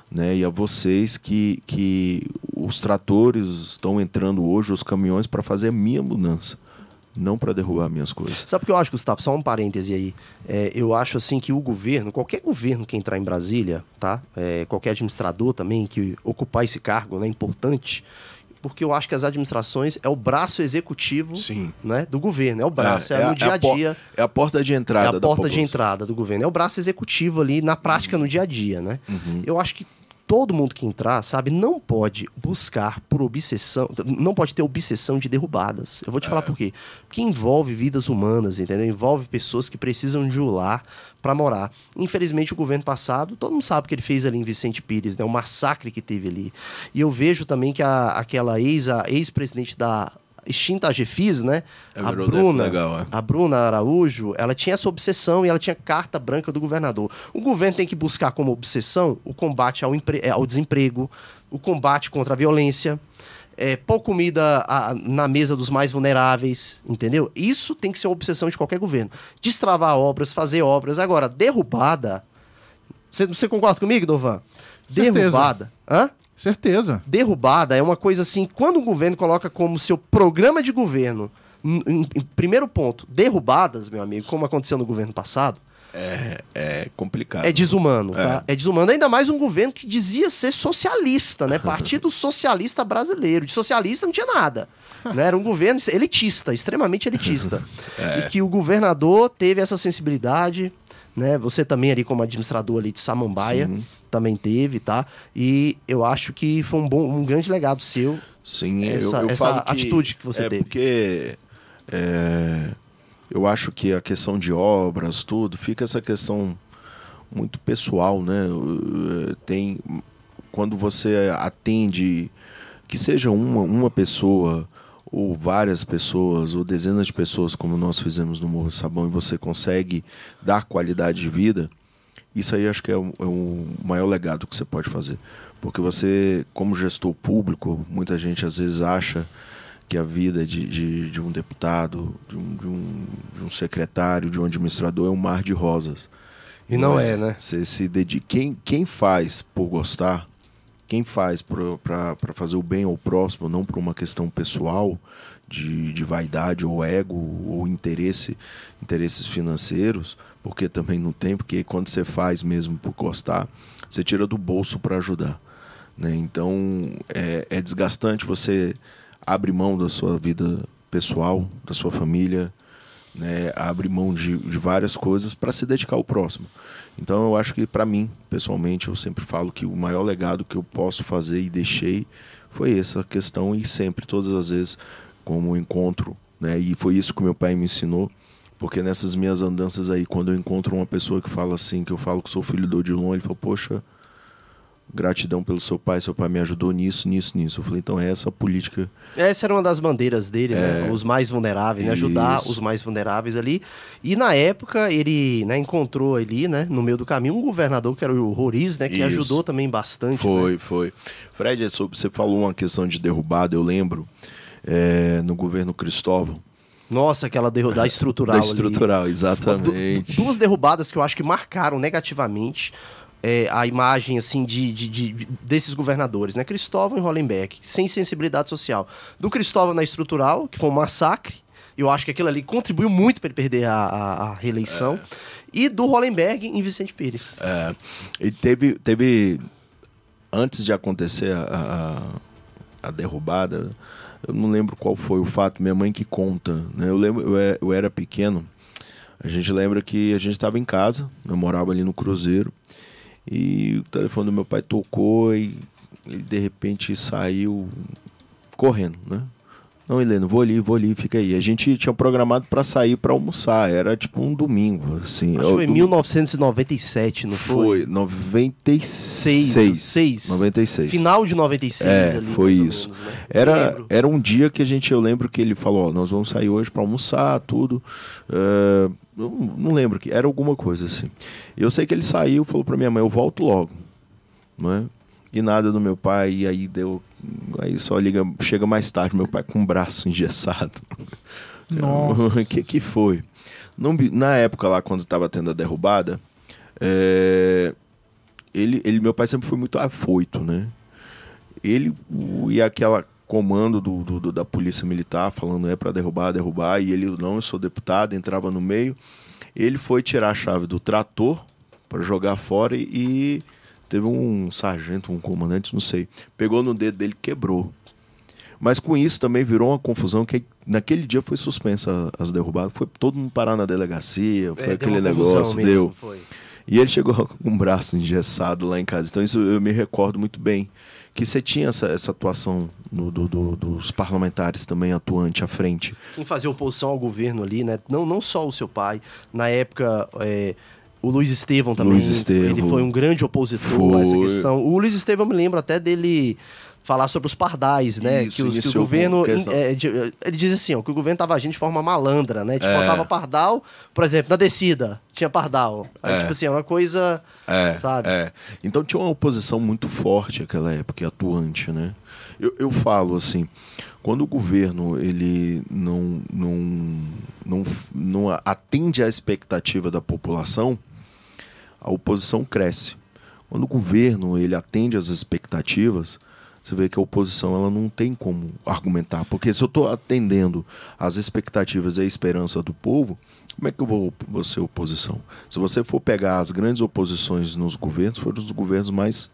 né, e a vocês que, que os tratores estão entrando hoje, os caminhões, para fazer a minha mudança não para derrubar minhas coisas. Sabe o que eu acho, Gustavo? Só um parêntese aí. É, eu acho assim que o governo, qualquer governo que entrar em Brasília, tá? É, qualquer administrador também que ocupar esse cargo, né, importante, porque eu acho que as administrações é o braço executivo Sim. Né, do governo, é o braço, é, é, é no dia a, dia. É a porta de entrada. É a porta de entrada do governo, é o braço executivo ali na prática uhum. no dia a dia, né? Uhum. Eu acho que todo mundo que entrar, sabe, não pode buscar por obsessão, não pode ter obsessão de derrubadas. Eu vou te é. falar por quê. Porque envolve vidas humanas, entendeu? Envolve pessoas que precisam de um lar para morar. Infelizmente, o governo passado, todo mundo sabe o que ele fez ali em Vicente Pires, né? O massacre que teve ali. E eu vejo também que a, aquela ex, a ex-presidente da extinta Gefis, né? É a Bruna, legal, é. a Bruna Araújo, ela tinha essa obsessão e ela tinha carta branca do governador. O governo tem que buscar como obsessão o combate ao, é, ao desemprego, o combate contra a violência, é, pôr comida a, na mesa dos mais vulneráveis, entendeu? Isso tem que ser uma obsessão de qualquer governo. Destravar obras, fazer obras. Agora, derrubada. Você, você concorda comigo, Dovan? Derrubada. Hã? Certeza. Derrubada é uma coisa assim, quando o governo coloca como seu programa de governo, em, em primeiro ponto, derrubadas, meu amigo, como aconteceu no governo passado, é, é, complicado. É desumano, é. tá? É desumano. Ainda mais um governo que dizia ser socialista, né? Partido *laughs* Socialista Brasileiro. De socialista não tinha nada. Né? Era um governo elitista, extremamente elitista. *laughs* É. E que o governador teve essa sensibilidade, né? Você também ali como administrador ali de Samambaia, Sim também teve, tá? E eu acho que foi um bom, um grande legado seu. Sim, essa, eu, eu essa atitude que você é teve. Porque é, eu acho que a questão de obras, tudo, fica essa questão muito pessoal, né? Tem quando você atende que seja uma, uma pessoa ou várias pessoas ou dezenas de pessoas como nós fizemos no Morro Sabão e você consegue dar qualidade de vida, isso aí acho que é o, é o maior legado que você pode fazer. Porque você, como gestor público, muita gente às vezes acha que a vida de, de, de um deputado, de um, de, um, de um secretário, de um administrador é um mar de rosas. E não, não é, é, né? Você se dedica. Quem, quem faz por gostar, quem faz para fazer o bem ao próximo, não por uma questão pessoal, de, de vaidade ou ego ou interesse, interesses financeiros, porque também não tem, porque quando você faz mesmo por gostar, você tira do bolso para ajudar. Né? Então é, é desgastante você abre mão da sua vida pessoal, da sua família, né? abre mão de, de várias coisas para se dedicar ao próximo. Então eu acho que para mim, pessoalmente, eu sempre falo que o maior legado que eu posso fazer e deixei foi essa questão e sempre, todas as vezes, como encontro, né? E foi isso que meu pai me ensinou porque nessas minhas andanças aí, quando eu encontro uma pessoa que fala assim, que eu falo que sou filho do Odilon, ele fala, poxa, gratidão pelo seu pai, seu pai me ajudou nisso, nisso, nisso. Eu falei, então é essa a política. Essa era uma das bandeiras dele, né? Os mais vulneráveis, né? Ajudar É. Os mais vulneráveis ali. E na época ele né, encontrou ali, né, no meio do caminho, um governador que era o Roriz, né? Que Isso. ajudou também bastante. Foi, né? foi. Fred, é sobre- você falou uma questão de derrubada, eu lembro, é, no governo Cristóvão. Nossa, aquela derru- da *laughs* estrutural. Da ali. estrutural, Du- exatamente. duas derrubadas que eu acho que marcaram negativamente é, a imagem assim de, de- de- de- desses governadores, né? Cristóvão e Hollenberg, sem sensibilidade social. Do Cristóvão na estrutural, que foi um massacre. Eu acho que aquilo ali contribuiu muito para ele perder a, a- a reeleição. E do Hollenberg em Vicente Pires. É, e teve, teve antes de acontecer a, a, a derrubada, eu não lembro qual foi o fato, minha mãe que conta, né? Eu lembro, eu, é- eu era pequeno, a gente lembra que a gente estava em casa, eu morava ali no Cruzeiro, e o telefone do meu pai tocou e ele de repente saiu correndo, né? Não, Heleno, vou ali, vou ali, fica aí. A gente tinha programado para sair para almoçar, era tipo um domingo, assim. Acho que foi em Eu- 1997, não foi? foi, 96. Seis. Seis. 96. Final de 96 É, ali. foi isso. menos, né? Era, era um dia que a gente, eu lembro que ele falou, ó, nós vamos sair hoje para almoçar, tudo. É, não, não lembro que era alguma coisa assim. Eu sei que ele saiu, falou para minha mãe, eu volto logo, não é? E nada do meu pai, e aí deu, aí só liga, chega mais tarde, meu pai com o braço engessado. *laughs* Nossa. O *laughs* que que foi? Não na época lá, quando tava tendo a derrubada, é, ele, ele, meu pai sempre foi muito afoito, né? Ele e aquela comando do, do- da polícia militar falando é para derrubar, derrubar, e ele não, eu sou deputado, entrava no meio. Ele foi tirar a chave do trator para jogar fora e, teve um sargento, um comandante, não sei, pegou no dedo dele, quebrou. Mas com isso também virou uma confusão que naquele dia foi suspensa as derrubadas, foi todo mundo parar na delegacia, foi É, aquele negócio, mesmo, deu. foi. E ele chegou *laughs* com o braço engessado lá em casa. Então isso eu me recordo muito bem. Que você tinha essa, essa atuação no- do- do- dos parlamentares também atuante à frente. quem fazia oposição ao governo ali, né? Não, não só o seu pai. Na época, é, o Luiz Estevão também. Luiz Estevão. Ele foi um grande opositor a essa Foi. questão. O Luiz Estevão, eu me lembro até dele falar sobre os pardais, né? Isso, que, os- que o governo. é, ele diz assim, ó, que o governo estava agindo de forma malandra, né? Tipo, É. botava pardal, por exemplo, na descida, tinha pardal. Aí, É. tipo assim, é uma coisa. É, Sabe? é. Então tinha uma oposição muito forte naquela época, atuante, né? Eu, eu falo assim, quando o governo ele não, não, não, não atende à expectativa da população, a oposição cresce. Quando o governo ele atende às expectativas, você vê que a oposição ela não tem como argumentar. Porque se eu estou atendendo às expectativas e à esperança do povo, como é que eu vou, vou ser oposição? Se você for pegar as grandes oposições nos governos, foram os governos mais,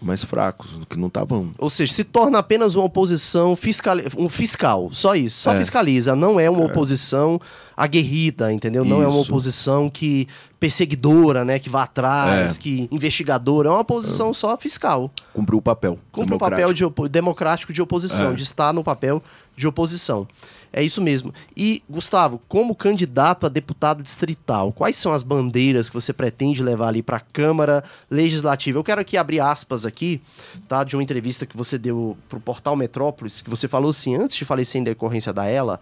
mais fracos, que não estavam. Ou seja, se torna apenas uma oposição fiscal, um fiscal, só isso, só É. fiscaliza, não é uma oposição aguerrida, entendeu? Não é uma Isso. oposição que perseguidora, né, que vá atrás, É. que investigadora, é uma oposição só fiscal. Cumpriu o papel. Cumpre o papel democrático. de democrático de oposição, É. de estar no papel de oposição. É isso mesmo. E, Gustavo, como candidato a deputado distrital, quais são as bandeiras que você pretende levar ali para a Câmara Legislativa? Eu quero aqui abrir aspas aqui, tá, de uma entrevista que você deu para o portal Metrópolis, que você falou assim, antes de falecer em decorrência da ela,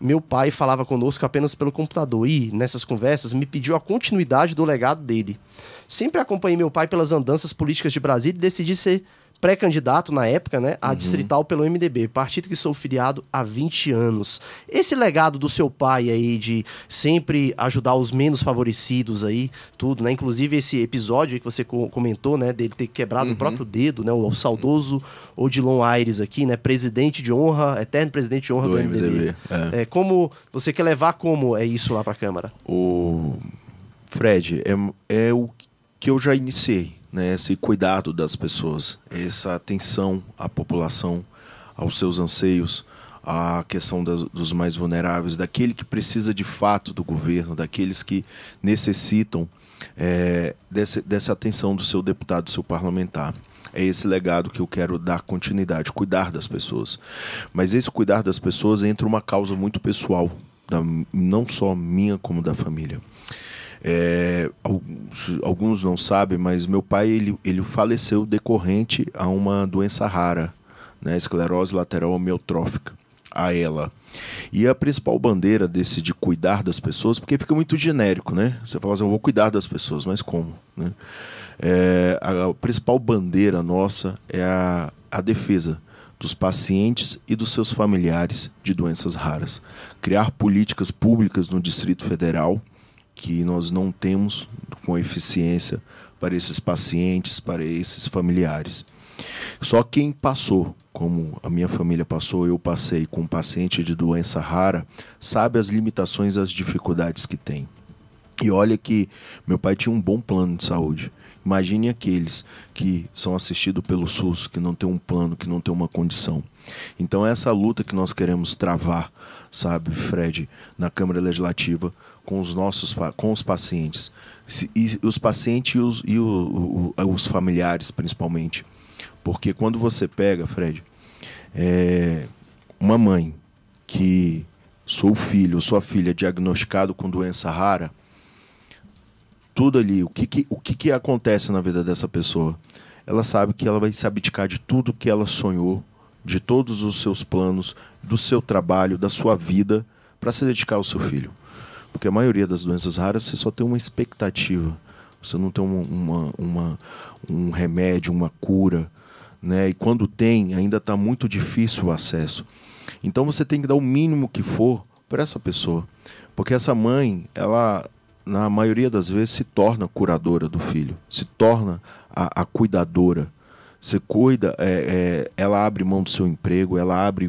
meu pai falava conosco apenas pelo computador e, nessas conversas, me pediu a continuidade do legado dele. Sempre acompanhei meu pai pelas andanças políticas de Brasília e decidi ser pré-candidato na época, né, a distrital pelo MDB, partido que sou filiado há 20 anos. Esse legado do seu pai aí de sempre ajudar os menos favorecidos aí, tudo, né? Inclusive esse episódio que você co- comentou, né, dele ter quebrado o próprio dedo, né, o saudoso Odilon Aires aqui, né, presidente de honra, eterno presidente de honra do, Do MDB. MDB, é. É, como você quer levar como é isso lá para a Câmara? O Fred, é, é o que eu já iniciei, né? Esse cuidado das pessoas, essa atenção à população, aos seus anseios, à questão das- dos mais vulneráveis, daquele que precisa de fato do governo, daqueles que necessitam é, desse- dessa atenção do seu deputado, do seu parlamentar. É esse legado que eu quero dar continuidade, cuidar das pessoas. Mas esse cuidar das pessoas entra uma causa muito pessoal, da- não só minha como da família. É, alguns, não sabem, mas meu pai ele, ele faleceu decorrente a uma doença rara, né, esclerose lateral amiotrófica, a ela. E a principal bandeira desse de cuidar das pessoas, porque fica muito genérico, né? Você fala assim, eu vou cuidar das pessoas, mas como? Né? É, a, a principal bandeira nossa é a, a defesa dos pacientes e dos seus familiares de doenças raras. Criar políticas públicas no Distrito Federal que nós não temos com eficiência para esses pacientes, para esses familiares. Só quem passou, como a minha família passou, eu passei com um paciente de doença rara, sabe as limitações as dificuldades que tem. E olha que meu pai tinha um bom plano de saúde. Imagine aqueles que são assistidos pelo SUS, que não tem um plano, que não tem uma condição. Então essa luta que nós queremos travar, sabe, Fred, na Câmara Legislativa, com os nossos com os pacientes. E os pacientes e os, e o, o, os familiares, principalmente. Porque quando você pega, Fred, é, uma mãe que sou filho sua filha diagnosticado com doença rara, tudo ali, o que, que o que, que acontece na vida dessa pessoa? Ela sabe que ela vai se abdicar de tudo que ela sonhou, de todos os seus planos, do seu trabalho, da sua vida, para se dedicar ao seu filho. Porque a maioria das doenças raras você só tem uma expectativa. Você não tem uma, uma, um remédio, uma cura. Né? E quando tem, ainda está muito difícil o acesso. Então você tem que dar o mínimo que for para essa pessoa. Porque essa mãe, ela, na maioria das vezes, se torna curadora do filho, se torna a, a cuidadora. Você cuida, é, é, ela abre mão do seu emprego, ela abre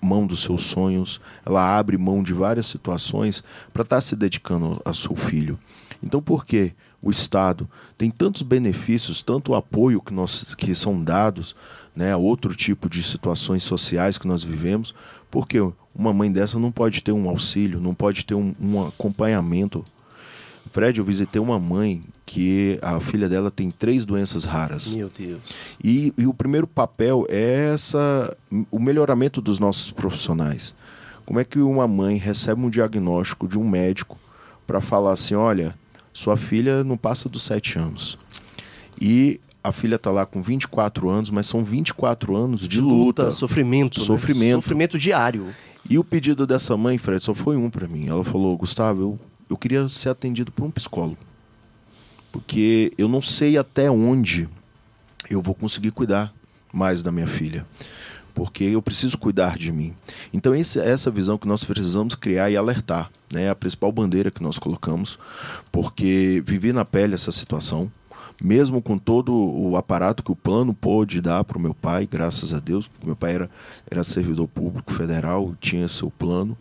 mão dos seus sonhos, ela abre mão de várias situações para estar tá se dedicando a seu filho. Então, por que o Estado tem tantos benefícios, tanto apoio que, nós, que são dados né, a outro tipo de situações sociais que nós vivemos, porque uma mãe dessa não pode ter um auxílio, não pode ter um, um acompanhamento. Fred, eu visitei uma mãe que a filha dela tem três doenças raras. Meu Deus. E, e o primeiro papel é essa, o melhoramento dos nossos profissionais. Como é que uma mãe recebe um diagnóstico de um médico para falar assim, olha, sua filha não passa dos sete anos. E a filha está lá com 24 anos, mas são 24 anos de, de luta, luta, sofrimento, sofrimento, né? sofrimento diário. E o pedido dessa mãe, Fred, só foi um para mim. Ela falou: "Gustavo, eu, eu queria ser atendido por um psicólogo" porque eu não sei até onde eu vou conseguir cuidar mais da minha filha. Porque eu preciso cuidar de mim. Então, esse, essa visão que nós precisamos criar e alertar. Né? É a principal bandeira que nós colocamos. Porque vivi na pele essa situação, mesmo com todo o aparato que o plano pôde dar para o meu pai, graças a Deus, porque meu pai era, era servidor público federal, tinha seu plano,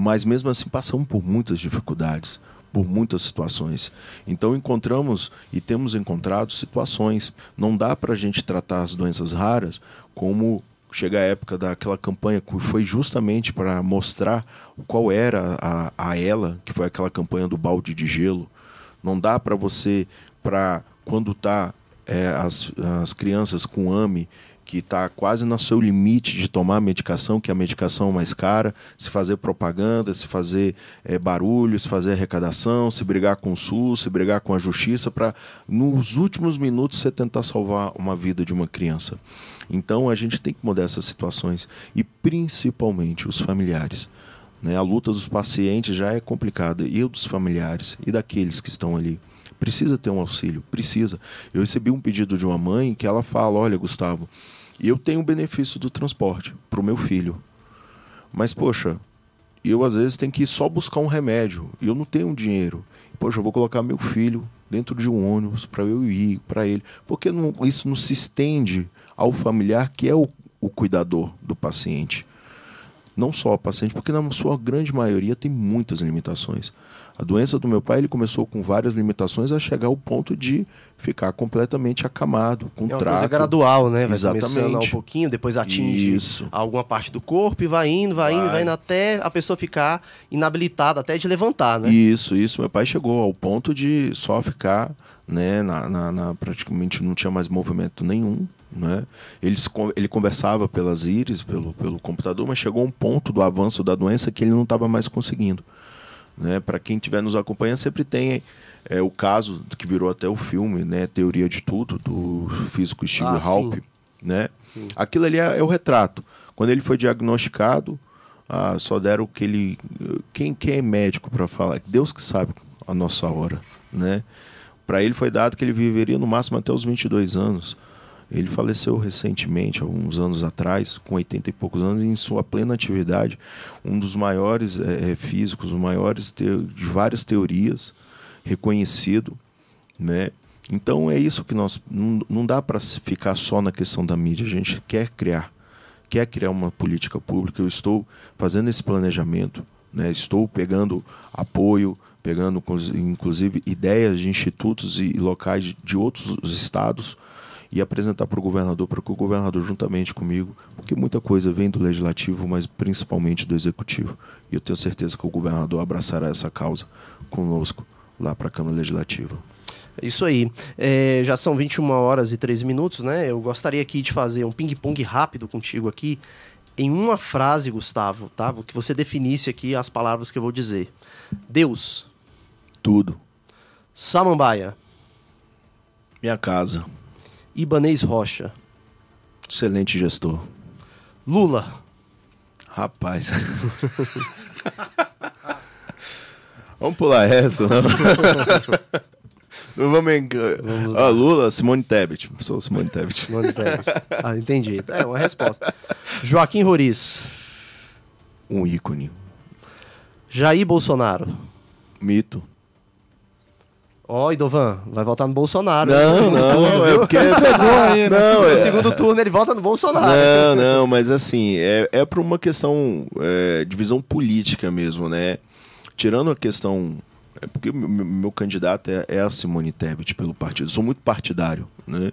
mas mesmo assim passamos por muitas dificuldades por muitas situações. Então encontramos e temos encontrado situações. Não dá para a gente tratar as doenças raras como chega a época daquela campanha que foi justamente para mostrar qual era a, a ela, que foi aquela campanha do balde de gelo. Não dá para você, para quando tá é, as, as crianças com AME que está quase no seu limite de tomar medicação, que é a medicação mais cara, se fazer propaganda, se fazer é, barulho, se fazer arrecadação, se brigar com o SUS, se brigar com a justiça, para nos últimos minutos você tentar salvar uma vida de uma criança. Então a gente tem que mudar essas situações e principalmente os familiares. Né? A luta dos pacientes já é complicada e dos familiares e daqueles que estão ali precisa ter um auxílio, precisa. Eu recebi um pedido de uma mãe que ela fala: Olha, Gustavo, e eu tenho o benefício do transporte para o meu filho. Mas, poxa, eu às vezes tenho que ir só buscar um remédio e eu não tenho dinheiro. Poxa, eu vou colocar meu filho dentro de um ônibus para eu ir para ele. Porque não, isso não se estende ao familiar que é o, o cuidador do paciente. Não só o paciente, porque na sua grande maioria tem muitas limitações. A doença do meu pai ele começou com várias limitações a chegar ao ponto de ficar completamente acamado, com é uma trato. coisa gradual, né? Vai Exatamente. começando um pouquinho, depois atinge Isso. alguma parte do corpo e vai indo, vai, Vai. indo, vai indo até a pessoa ficar inabilitada até de levantar, né? Isso, isso. Meu pai chegou ao ponto de só ficar, né, na, na- na- praticamente não tinha mais movimento nenhum, né? Ele, ele conversava pelas íris, pelo, pelo computador, mas chegou um ponto do avanço da doença que ele não estava mais conseguindo. Né? Para quem estiver nos acompanhando, sempre tem é, o caso que virou até o filme, né? Teoria de Tudo, do físico Steve Ah, Halp. sim. Né? Aquilo ali é, é o retrato. Quando ele foi diagnosticado, ah, só deram que ele. Quem, quem é médico para falar? Deus que sabe a nossa hora. Né? Para ele foi dado que ele viveria no máximo até os 22 anos. Ele faleceu recentemente, alguns anos atrás, com 80 e poucos anos, e em sua plena atividade, um dos maiores eh, físicos, os maiores de várias teorias, reconhecido, né? Então é isso que nós não, não dá para ficar só na questão da mídia. A gente quer criar, quer criar uma política pública. Eu estou fazendo esse planejamento, né? Estou pegando apoio, pegando inclus- inclusive ideias de institutos e locais de outros estados e apresentar para o governador, para que o governador, juntamente comigo, porque muita coisa vem do legislativo, mas principalmente do executivo. E eu tenho certeza que o governador abraçará essa causa conosco lá para a Câmara Legislativa. Isso aí. É, já são 21 horas e 13 minutos, né? Eu gostaria aqui de fazer um ping-pong rápido contigo aqui. Em uma frase, Gustavo, tá? Que você definisse aqui as palavras que eu vou dizer. Deus, Tudo. Samambaia, Minha casa. Ibanês Rocha, Excelente gestor. Lula, Rapaz. *laughs* vamos pular essa, não? não vamos. enca- Ah, Lula, Simone Tebet. Sou Simone Tebet. Nome dele. Ah, entendi. É uma resposta. *laughs* Joaquim Roriz, Um ícone. Jair Bolsonaro. Mito. Ó, Idovan, vai votar no Bolsonaro. Não, não, turno, é porque- Pegou aí? Não, No é- segundo turno ele vota no Bolsonaro. Não, não, mas assim, é, é por uma questão é, de visão política mesmo, né? Tirando a questão. É porque meu, meu candidato é, é a Simone Tebet pelo partido. Eu sou muito partidário, né?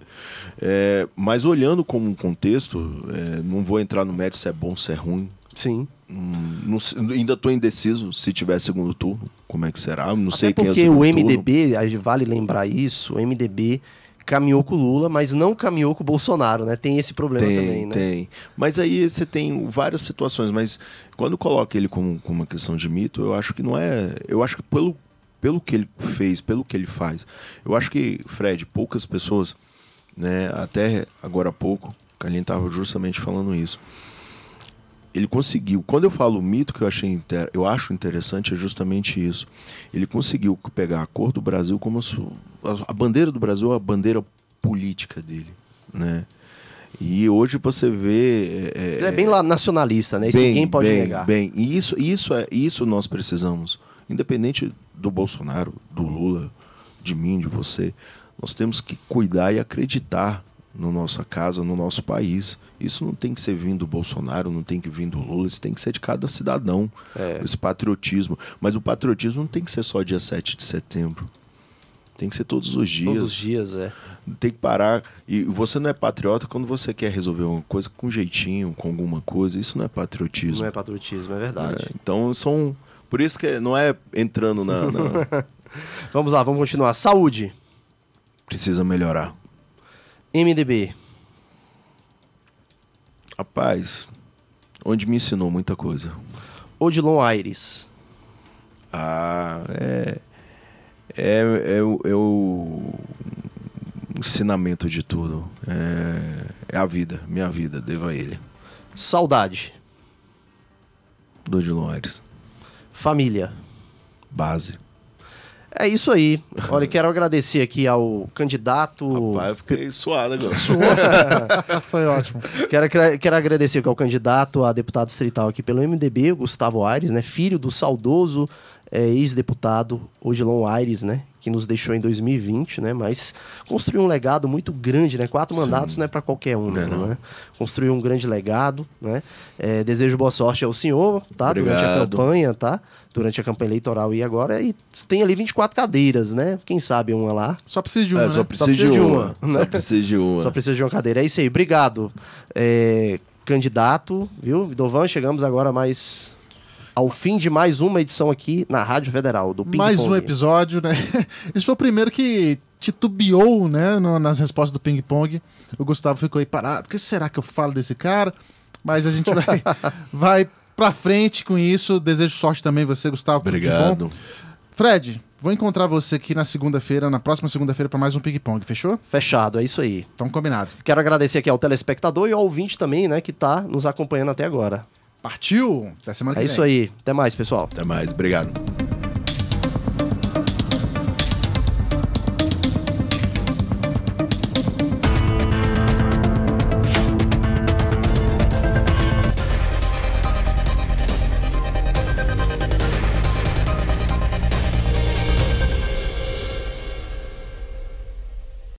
É, mas olhando como um contexto, é, não vou entrar no mérito se é bom, se é ruim. Sim. Hum, não ainda estou indeciso se tiver segundo turno, como é que será. Não sei Até quem é o porque o. MDB, vale lembrar isso, o MDB caminhou com o Lula, mas não caminhou com o Bolsonaro, né? Tem esse problema Tem, também, né? tem. Mas aí você tem várias situações, mas quando coloca ele como, como uma questão de mito, eu acho que não é. Eu acho que pelo, pelo que ele fez, pelo que ele faz, eu acho que, Fred, poucas pessoas, né, até agora há pouco, o Carlinhos estava justamente falando isso. Ele conseguiu. Quando eu falo mito que eu achei inter- eu acho interessante é justamente isso. Ele conseguiu pegar a cor do Brasil como a, a bandeira do Brasil, é a bandeira política dele, né? E hoje você vê é, Ele é bem lá nacionalista, né? Isso bem, ninguém pode bem, negar. Bem, e isso, isso, é, isso nós precisamos. Independente do Bolsonaro, do Lula, de mim, de você, nós temos que cuidar e acreditar na nossa casa, no nosso país. Isso não tem que ser vindo do Bolsonaro, não tem que vir do Lula, isso tem que ser de cada cidadão. É. Esse patriotismo. Mas o patriotismo não tem que ser só dia 7 de setembro. Tem que ser todos os dias. Todos os dias, é. Tem que parar. E você não é patriota quando você quer resolver uma coisa com jeitinho, com alguma coisa. Isso não é patriotismo. Não é patriotismo, é verdade. É, então são. Por isso que não é entrando na. na- *laughs* Vamos lá, vamos continuar. Saúde, precisa melhorar. MDB, Rapaz, onde me ensinou muita coisa. Odilon Aires, Ah, é. É, é, o- é o ensinamento de tudo. É, é a vida, minha vida, devo a ele. Saudade, Do de Loares. Família. Base. É isso aí. Olha, quero agradecer aqui ao candidato. Rapaz, eu fiquei suado agora. *laughs* Foi ótimo. Quero, quero agradecer aqui ao candidato a deputado distrital aqui pelo MDB, o Gustavo Aires, né? Filho do saudoso eh, ex-deputado Odilon Aires, né? Que nos deixou em 2020, né? Mas construiu um legado muito grande, né? Quatro Sim. mandatos não é para qualquer um, Não é não. né? Construiu um grande legado, né? Eh, desejo boa sorte ao senhor, tá? Durante a Obrigado. campanha, tá? Durante a campanha eleitoral e agora. E tem ali 24 cadeiras, né? Quem sabe uma lá. Só precisa de uma, É, né? só precisa de precisa de uma. uma, Só né? precisa de uma. Só precisa de uma cadeira. É isso aí. Obrigado, é, candidato, viu? Dovan, chegamos agora mais ao fim de mais uma edição aqui na Rádio Federal do Ping Mais Pong. um episódio, né? *laughs* Esse foi o primeiro que titubeou, né, no- nas respostas do ping-pong. O Gustavo ficou aí parado. O que será que eu falo desse cara? Mas a gente vai, *laughs* vai pra frente com isso. Desejo sorte também você, Gustavo. tudo de bom. Obrigado. Fred, vou encontrar você aqui na segunda-feira, na próxima segunda-feira, pra mais um ping-pong, fechou? Fechado, é isso aí. Então, combinado. Quero agradecer aqui ao telespectador e ao ouvinte também, né, que tá nos acompanhando até agora. Partiu? Até semana É que isso vem. aí. Até mais, pessoal. Até mais. Obrigado.